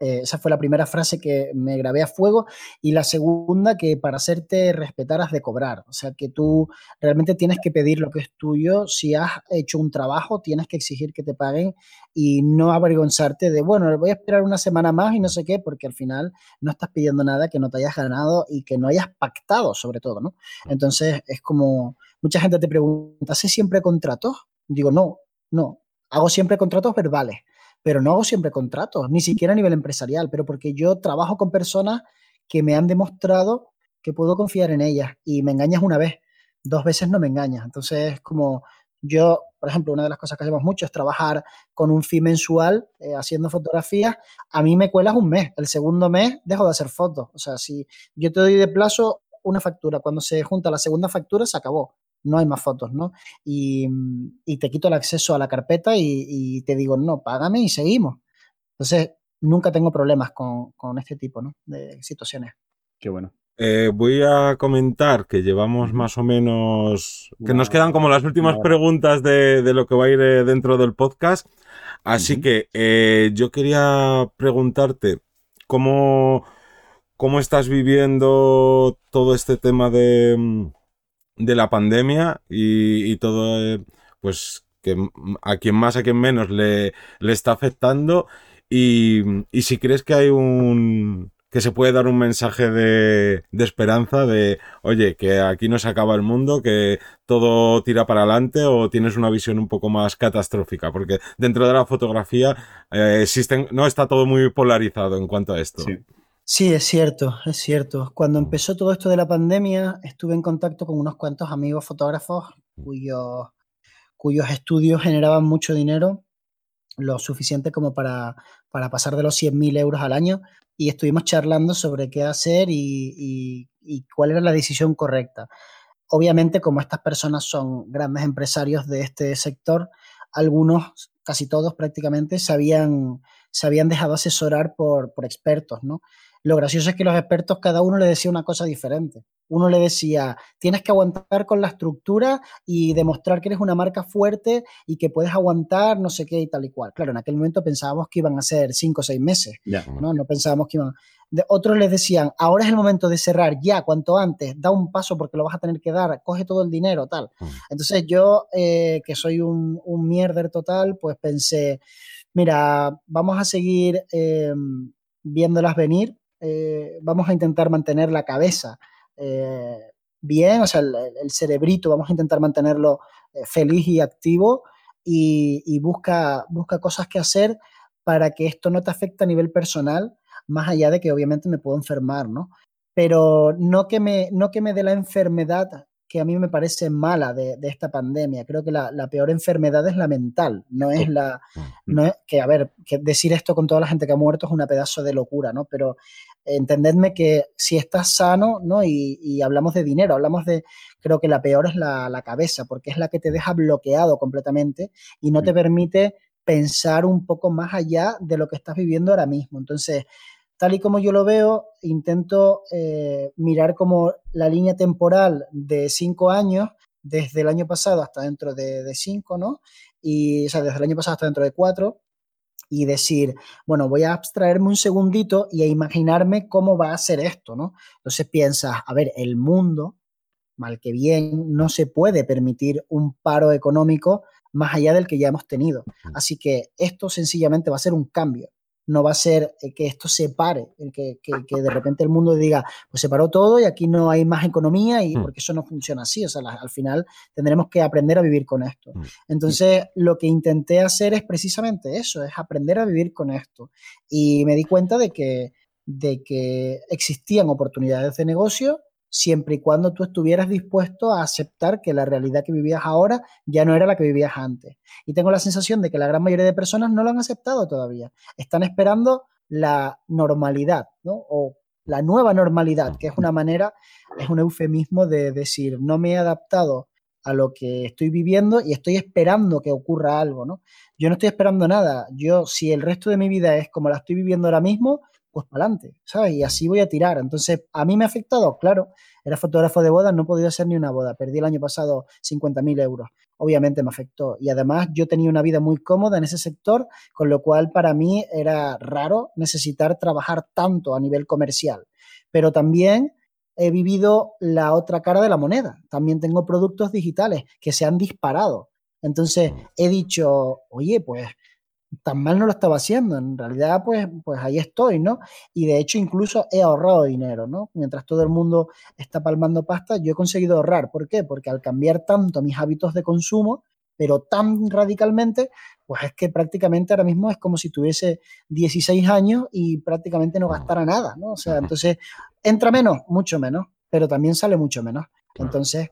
Speaker 3: eh, esa fue la primera frase que me grabé a fuego. Y la segunda, que para hacerte respetar has de cobrar. O sea, que tú realmente tienes que pedir lo que es tuyo. Si has hecho un trabajo, tienes que exigir que te paguen y no avergonzarte de, bueno, voy a esperar una semana más y no sé qué, porque al final no estás pidiendo nada que no te hayas ganado y que no hayas pactado, sobre todo, ¿no? Entonces, es como, mucha gente te pregunta, ¿haces siempre contratos? Digo, no, no. Hago siempre contratos verbales pero no hago siempre contratos, ni siquiera a nivel empresarial, pero porque yo trabajo con personas que me han demostrado que puedo confiar en ellas y me engañas una vez, dos veces no me engañas. Entonces, como yo, por ejemplo, una de las cosas que hacemos mucho es trabajar con un fee mensual eh, haciendo fotografías. A mí me cuelas un mes, el segundo mes dejo de hacer fotos. O sea, si yo te doy de plazo una factura, cuando se junta la segunda factura se acabó no hay más fotos, ¿no? Y, te quito el acceso a la carpeta y, te digo, no, págame y seguimos. Entonces, nunca tengo problemas con, este tipo ¿no? de situaciones.
Speaker 2: Qué bueno.
Speaker 1: Eh, voy a comentar que llevamos más o menos, que nos quedan como las últimas preguntas de, lo que va a ir eh, dentro del podcast. Así que eh, yo quería preguntarte cómo, cómo estás viviendo todo este tema de, mm, de la pandemia y, todo, eh, pues que a quien más, a quien menos le, le está afectando y, y, si crees que hay un que se puede dar un mensaje de, de, esperanza de, oye, que aquí no se acaba el mundo, que todo tira para adelante o tienes una visión un poco más catastrófica, porque dentro de la fotografía eh, existen, no está todo muy polarizado en cuanto a esto.
Speaker 3: Sí. Sí, es cierto, es cierto. Cuando empezó todo esto de la pandemia, estuve en contacto con unos cuantos amigos fotógrafos cuyos, cuyos estudios generaban mucho dinero, lo suficiente como para, para pasar de los 100.000 euros al año, y estuvimos charlando sobre qué hacer y, y cuál era la decisión correcta. Obviamente, como estas personas son grandes empresarios de este sector, algunos, casi todos prácticamente, se habían, se habían dejado asesorar por, por expertos, ¿no? Lo gracioso es que los expertos cada uno le decía una cosa diferente. Uno le decía, tienes que aguantar con la estructura y demostrar que eres una marca fuerte y que puedes aguantar no sé qué y tal y cual. Claro, en aquel momento pensábamos que iban a ser cinco o seis meses, ¿no? No pensábamos que iban... De, otros les decían, ahora es el momento de cerrar ya, cuanto antes, da un paso porque lo vas a tener que dar, coge todo el dinero, tal. Mm. Entonces yo, eh, que soy un, un mierder total, pues pensé, mira, vamos a seguir eh, viéndolas venir, eh, vamos a intentar mantener la cabeza eh, bien, o sea, el, cerebrito, vamos a intentar mantenerlo eh, feliz y activo y, busca, busca cosas que hacer para que esto no te afecte a nivel personal, más allá de que obviamente me puedo enfermar, ¿no? Pero no que me, no que me dé la enfermedad que a mí me parece mala de, esta pandemia. Creo que la, peor enfermedad es la mental, no es la... No es, que, a ver, que decir esto con toda la gente que ha muerto es una pedazo de locura, ¿no? Pero entendedme que si estás sano, ¿no? Y, hablamos de dinero, hablamos de... Creo que la peor es la, la, cabeza, porque es la que te deja bloqueado completamente y no te permite pensar un poco más allá de lo que estás viviendo ahora mismo. Entonces, tal y como yo lo veo, intento eh, mirar como la línea temporal de cinco años, desde el año pasado hasta dentro de, cinco, ¿no? Y, o sea, desde el año pasado hasta dentro de cuatro, y decir, bueno, voy a abstraerme un segundito y a imaginarme cómo va a ser esto, ¿no? Entonces piensas, a ver, el mundo, mal que bien, no se puede permitir un paro económico más allá del que ya hemos tenido. Así que esto sencillamente va a ser un cambio no va a ser eh, que esto se pare, que, que, de repente el mundo diga, pues se paró todo y aquí no hay más economía, y hmm. porque eso no funciona así, o sea, al final tendremos que aprender a vivir con esto. Hmm. Entonces, lo que intenté hacer es precisamente eso, es aprender a vivir con esto. Y me di cuenta de que, de que existían oportunidades de negocio siempre y cuando tú estuvieras dispuesto a aceptar que la realidad que vivías ahora ya no era la que vivías antes. Y tengo la sensación de que la gran mayoría de personas no lo han aceptado todavía. Están esperando la normalidad, ¿no? O la nueva normalidad, que es una manera, es un eufemismo de decir, no me he adaptado a lo que estoy viviendo y estoy esperando que ocurra algo, ¿no? Yo no estoy esperando nada. Yo, si el resto de mi vida es como la estoy viviendo ahora mismo, pues para adelante, ¿sabes? Y así voy a tirar. Entonces, ¿a mí me ha afectado? Claro, era fotógrafo de bodas, no he podido hacer ni una boda. Perdí el año pasado 50.000 euros. Obviamente me afectó. Y además yo tenía una vida muy cómoda en ese sector, con lo cual para mí era raro necesitar trabajar tanto a nivel comercial. Pero también he vivido la otra cara de la moneda. También tengo productos digitales que se han disparado. Entonces he dicho, oye, pues tan mal no lo estaba haciendo. En realidad, pues, pues ahí estoy, ¿no? Y de hecho, incluso he ahorrado dinero, ¿no? Mientras todo el mundo está palmando pasta, yo he conseguido ahorrar. ¿Por qué? Porque al cambiar tanto mis hábitos de consumo, pero tan radicalmente, pues es que prácticamente ahora mismo es como si tuviese 16 años y prácticamente no gastara nada, ¿no? O sea, entonces entra menos, mucho menos, pero también sale mucho menos. Entonces,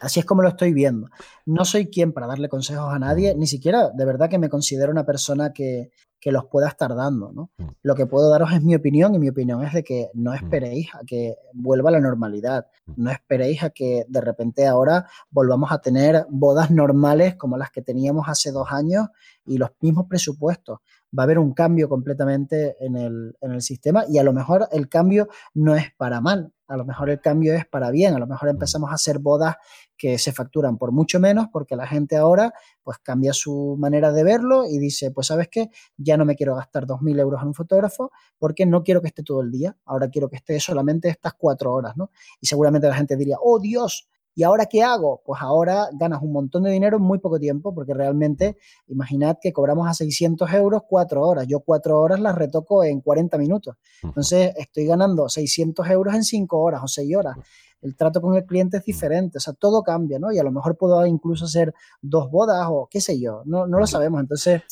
Speaker 3: Así es como lo estoy viendo. No soy quien para darle consejos a nadie, ni siquiera de verdad que me considero una persona que, que los pueda estar dando. ¿no? Mm. Lo que puedo daros es mi opinión y mi opinión es de que no mm. esperéis a que vuelva la normalidad, mm. no esperéis a que de repente ahora volvamos a tener bodas normales como las que teníamos hace dos años y los mismos presupuestos. Va a haber un cambio completamente en el, en el sistema y a lo mejor el cambio no es para mal, a lo mejor el cambio es para bien, a lo mejor empezamos a hacer bodas que se facturan por mucho menos porque la gente ahora pues cambia su manera de verlo y dice, pues sabes qué, ya no me quiero gastar 2.000 euros en un fotógrafo porque no quiero que esté todo el día, ahora quiero que esté solamente estas cuatro horas, ¿no? Y seguramente la gente diría, oh Dios, ¿Y ahora qué hago? Pues ahora ganas un montón de dinero en muy poco tiempo, porque realmente, imaginad que cobramos a 600 euros cuatro horas. Yo cuatro horas las retoco en 40 minutos. Entonces, estoy ganando 600 euros en cinco horas o seis horas. El trato con el cliente es diferente, o sea, todo cambia, ¿no? Y a lo mejor puedo incluso hacer dos bodas o qué sé yo, no, no lo sabemos. Entonces,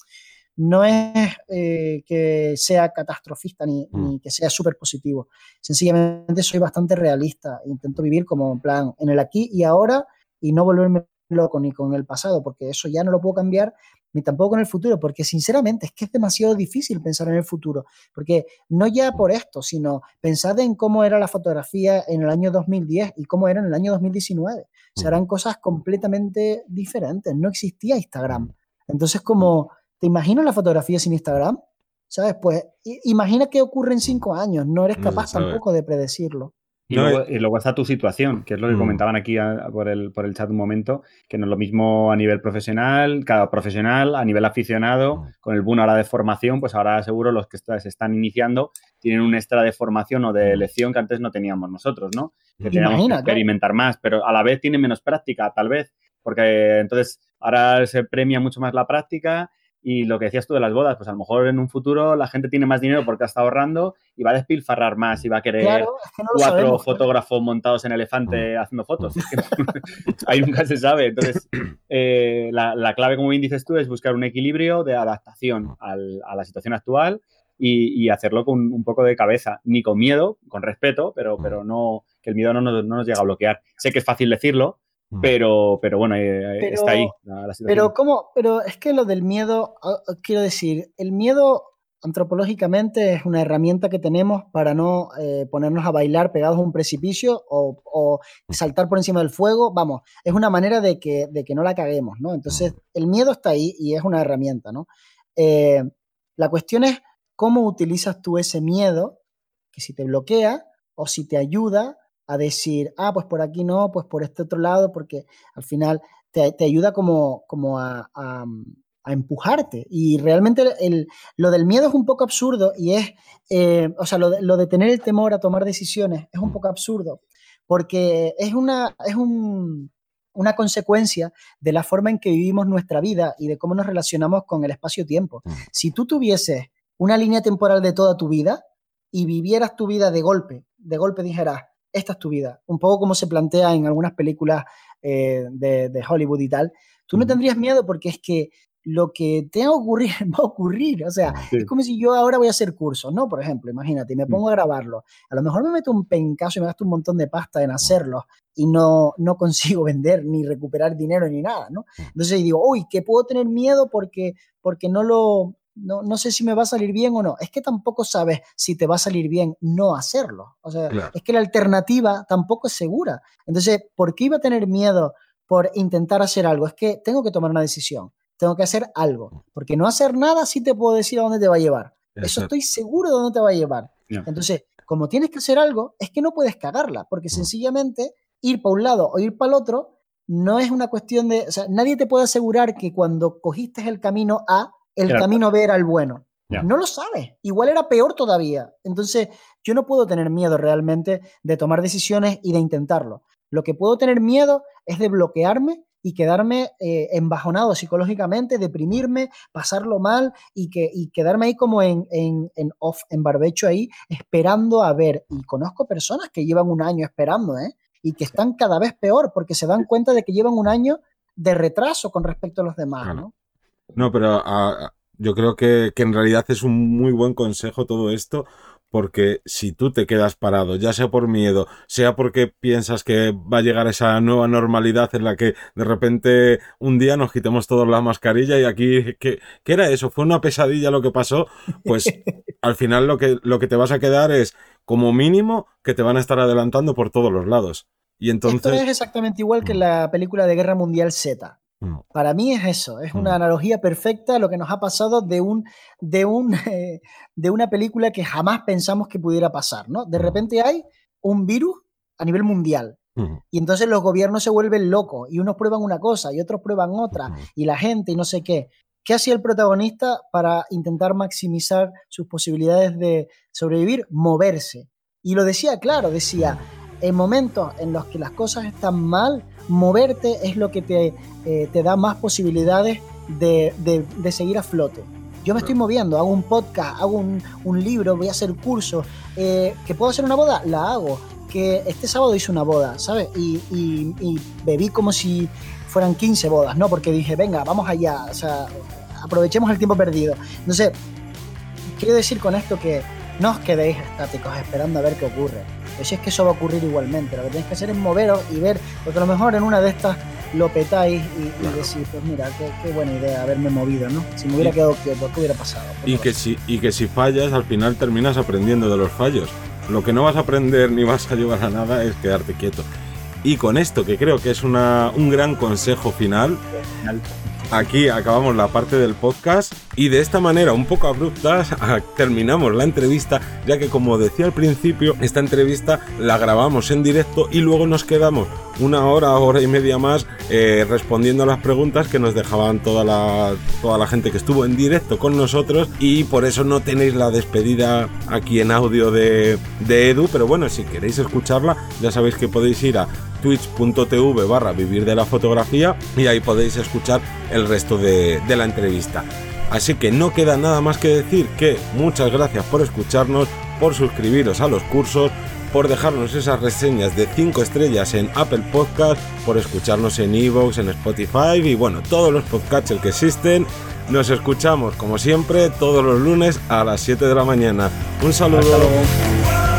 Speaker 3: no es eh, que sea catastrofista ni, mm. que sea súper positivo. Sencillamente soy bastante realista. Intento vivir como en plan en el aquí y ahora y no volverme loco ni con el pasado, porque eso ya no lo puedo cambiar, ni tampoco en el futuro, porque sinceramente es que es demasiado difícil pensar en el futuro, porque no ya por esto, sino pensad en cómo era la fotografía en el año 2010 y cómo era en el año 2019. Serán cosas completamente diferentes, no existía Instagram. Entonces, como ¿Te imaginas la fotografía sin Instagram? ¿Sabes? Pues imagina qué ocurre en cinco años. No eres capaz tampoco de predecirlo.
Speaker 2: Y, luego, está tu situación, que es lo que mm. comentaban aquí por, el, por el chat un momento, que no es lo mismo a nivel profesional, cada profesional, a nivel aficionado, mm. con el boom ahora de formación, pues ahora seguro los que se están iniciando tienen un extra de formación o de mm. lección que antes no teníamos nosotros, ¿no? Que teníamos que experimentar más, pero a la vez tienen menos práctica, tal vez, porque entonces ahora se premia mucho más la práctica y lo que decías tú de las bodas, pues a lo mejor en un futuro la gente tiene más dinero porque ha estado ahorrando y va a despilfarrar más y va a querer cuatro fotógrafos montados en elefante mm. haciendo fotos. (laughs) ahí nunca se sabe. Entonces, eh, la, clave, como bien dices tú, es buscar un equilibrio de adaptación a la situación actual y, hacerlo con un poco de cabeza, ni con miedo, con respeto, pero, pero no que el miedo no nos, no nos llega a bloquear. Sé que es fácil decirlo, Mm. Pero, pero bueno, eh, está ahí
Speaker 3: la, situación. Pero, ¿cómo? pero es que lo del miedo, ah, ah, quiero decir, el miedo antropológicamente es una herramienta que tenemos para no eh, ponernos a bailar pegados a un precipicio o, mm. saltar por encima del fuego. Vamos, es una manera de que, de que no la caguemos, ¿no? Entonces, mm. el miedo está ahí y es una herramienta, ¿no? Eh, la cuestión es cómo utilizas tú ese miedo, que si te bloquea o si te ayuda a decir, ah, pues por aquí no, pues por este otro lado, porque al final te, ayuda como, como a, empujarte. Y realmente el, lo del miedo es un poco absurdo y es, eh, o sea, lo de, lo de, tener el temor a tomar decisiones es un poco absurdo, porque es una, es una consecuencia de la forma en que vivimos nuestra vida y de cómo nos relacionamos con el espacio-tiempo. Mm. Si tú tuvieses una línea temporal de toda tu vida y vivieras tu vida de golpe, de golpe dijeras, esta es tu vida. Un poco como se plantea en algunas películas eh, de, Hollywood y tal. Tú no tendrías miedo porque es que lo que tenga que ocurrir (laughs) va a ocurrir. O sea, es como si yo ahora voy a hacer cursos, ¿no? Por ejemplo, imagínate, me mm. pongo a grabarlo. A lo mejor me meto un pencaso y me gasto un montón de pasta en hacerlos y no, no consigo (laughs) vender ni recuperar dinero ni nada, ¿no? Entonces digo, uy, que puedo tener miedo porque, porque no, lo, no, sé si me va a salir bien o no. Es que tampoco sabes si te va a salir bien no hacerlo. O sea, es que la alternativa tampoco es segura. Entonces, ¿por qué iba a tener miedo por intentar hacer algo, es que tengo que tomar una decisión, tengo que hacer algo, porque no hacer nada sí te puedo decir a dónde te va a llevar. Eso estoy seguro de dónde te va a llevar. Entonces, como tienes que hacer algo, es que no puedes cagarla, porque sencillamente ir para un lado o ir para el otro no es una cuestión de, o sea, nadie te puede asegurar que cuando cogiste el camino A, el camino B era el bueno. No lo sabes. Igual era peor todavía. Entonces, yo no puedo tener miedo realmente de tomar decisiones y de intentarlo. Lo que puedo tener miedo es de bloquearme y quedarme eh, embajonado psicológicamente, deprimirme, pasarlo mal y, que, y quedarme ahí como en, en, en, off, en barbecho ahí, esperando a ver. Y conozco personas que llevan un año esperando, ¿eh? Y que están cada vez peor porque se dan cuenta de que llevan un año de retraso con respecto a los demás, ¿no?
Speaker 1: No, pero yo creo que, que en realidad es un muy buen consejo todo esto, porque si tú te quedas parado, ya sea por miedo, sea porque piensas que va a llegar esa nueva normalidad en la que de repente un día nos quitemos todos la mascarilla y aquí, ¿qué, ¿qué, era eso? ¿Fue una pesadilla lo que pasó? Pues (laughs) al final lo que, lo que te vas a quedar es, como mínimo, que te van a estar adelantando por todos los lados. Y entonces... Esto
Speaker 3: es exactamente igual que mm. la película de Guerra Mundial Z. Para mí es eso, es una mm. analogía perfecta a lo que nos ha pasado de, un, de, un, (laughs) de una película que jamás pensamos que pudiera pasar, ¿no? De repente hay un virus a nivel mundial. Y entonces los gobiernos se vuelven locos y unos prueban una cosa y otros prueban otra y la gente y no sé qué. ¿Qué hacía el protagonista para intentar maximizar sus posibilidades de sobrevivir? Moverse. Y lo decía claro, decía, en momentos en los que las cosas están mal, moverte es lo que te, eh, te da más posibilidades de, de, seguir a flote. Yo me estoy moviendo, hago un podcast, hago un, un libro, voy a hacer cursos. Eh, ¿Que puedo hacer una boda? La hago. Que este sábado hice una boda, ¿sabes? Y, y, y, bebí como si fueran 15 bodas, ¿no? Porque dije, venga, vamos allá, o sea, aprovechemos el tiempo perdido. Entonces, quiero decir con esto que no os quedéis estáticos esperando a ver qué ocurre pues si es que eso va a ocurrir igualmente, lo que tenéis que hacer es moveros y ver, porque a lo mejor en una de estas lo petáis y, decís, pues mira, qué, buena idea haberme movido, ¿no? Si me hubiera quedado quieto, ¿qué hubiera pasado?
Speaker 1: y, que si, y que si fallas, al final terminas aprendiendo de los fallos. Lo que no vas a aprender ni vas a llevar a nada es quedarte quieto. Y con esto, que creo que es una, un gran consejo final, aquí acabamos la parte del podcast y de esta manera un poco abrupta (laughs) terminamos la entrevista ya que como decía al principio esta entrevista la grabamos en directo y luego nos quedamos una hora, hora y media más eh, respondiendo a las preguntas que nos dejaban toda la, toda la gente que estuvo en directo con nosotros y por eso no tenéis la despedida aquí en audio de, de Edu pero bueno si queréis escucharla ya sabéis que podéis ir a twitch.tv barra vivir de la fotografía y ahí podéis escuchar el resto de, la entrevista. Así que no queda nada más que decir que muchas gracias por escucharnos, por suscribiros a los cursos, por dejarnos esas reseñas de 5 estrellas en Apple Podcast, por escucharnos en Evox, en Spotify y bueno, todos los podcasts que existen. Nos escuchamos como siempre todos los lunes a las 7 de la mañana. Un saludo.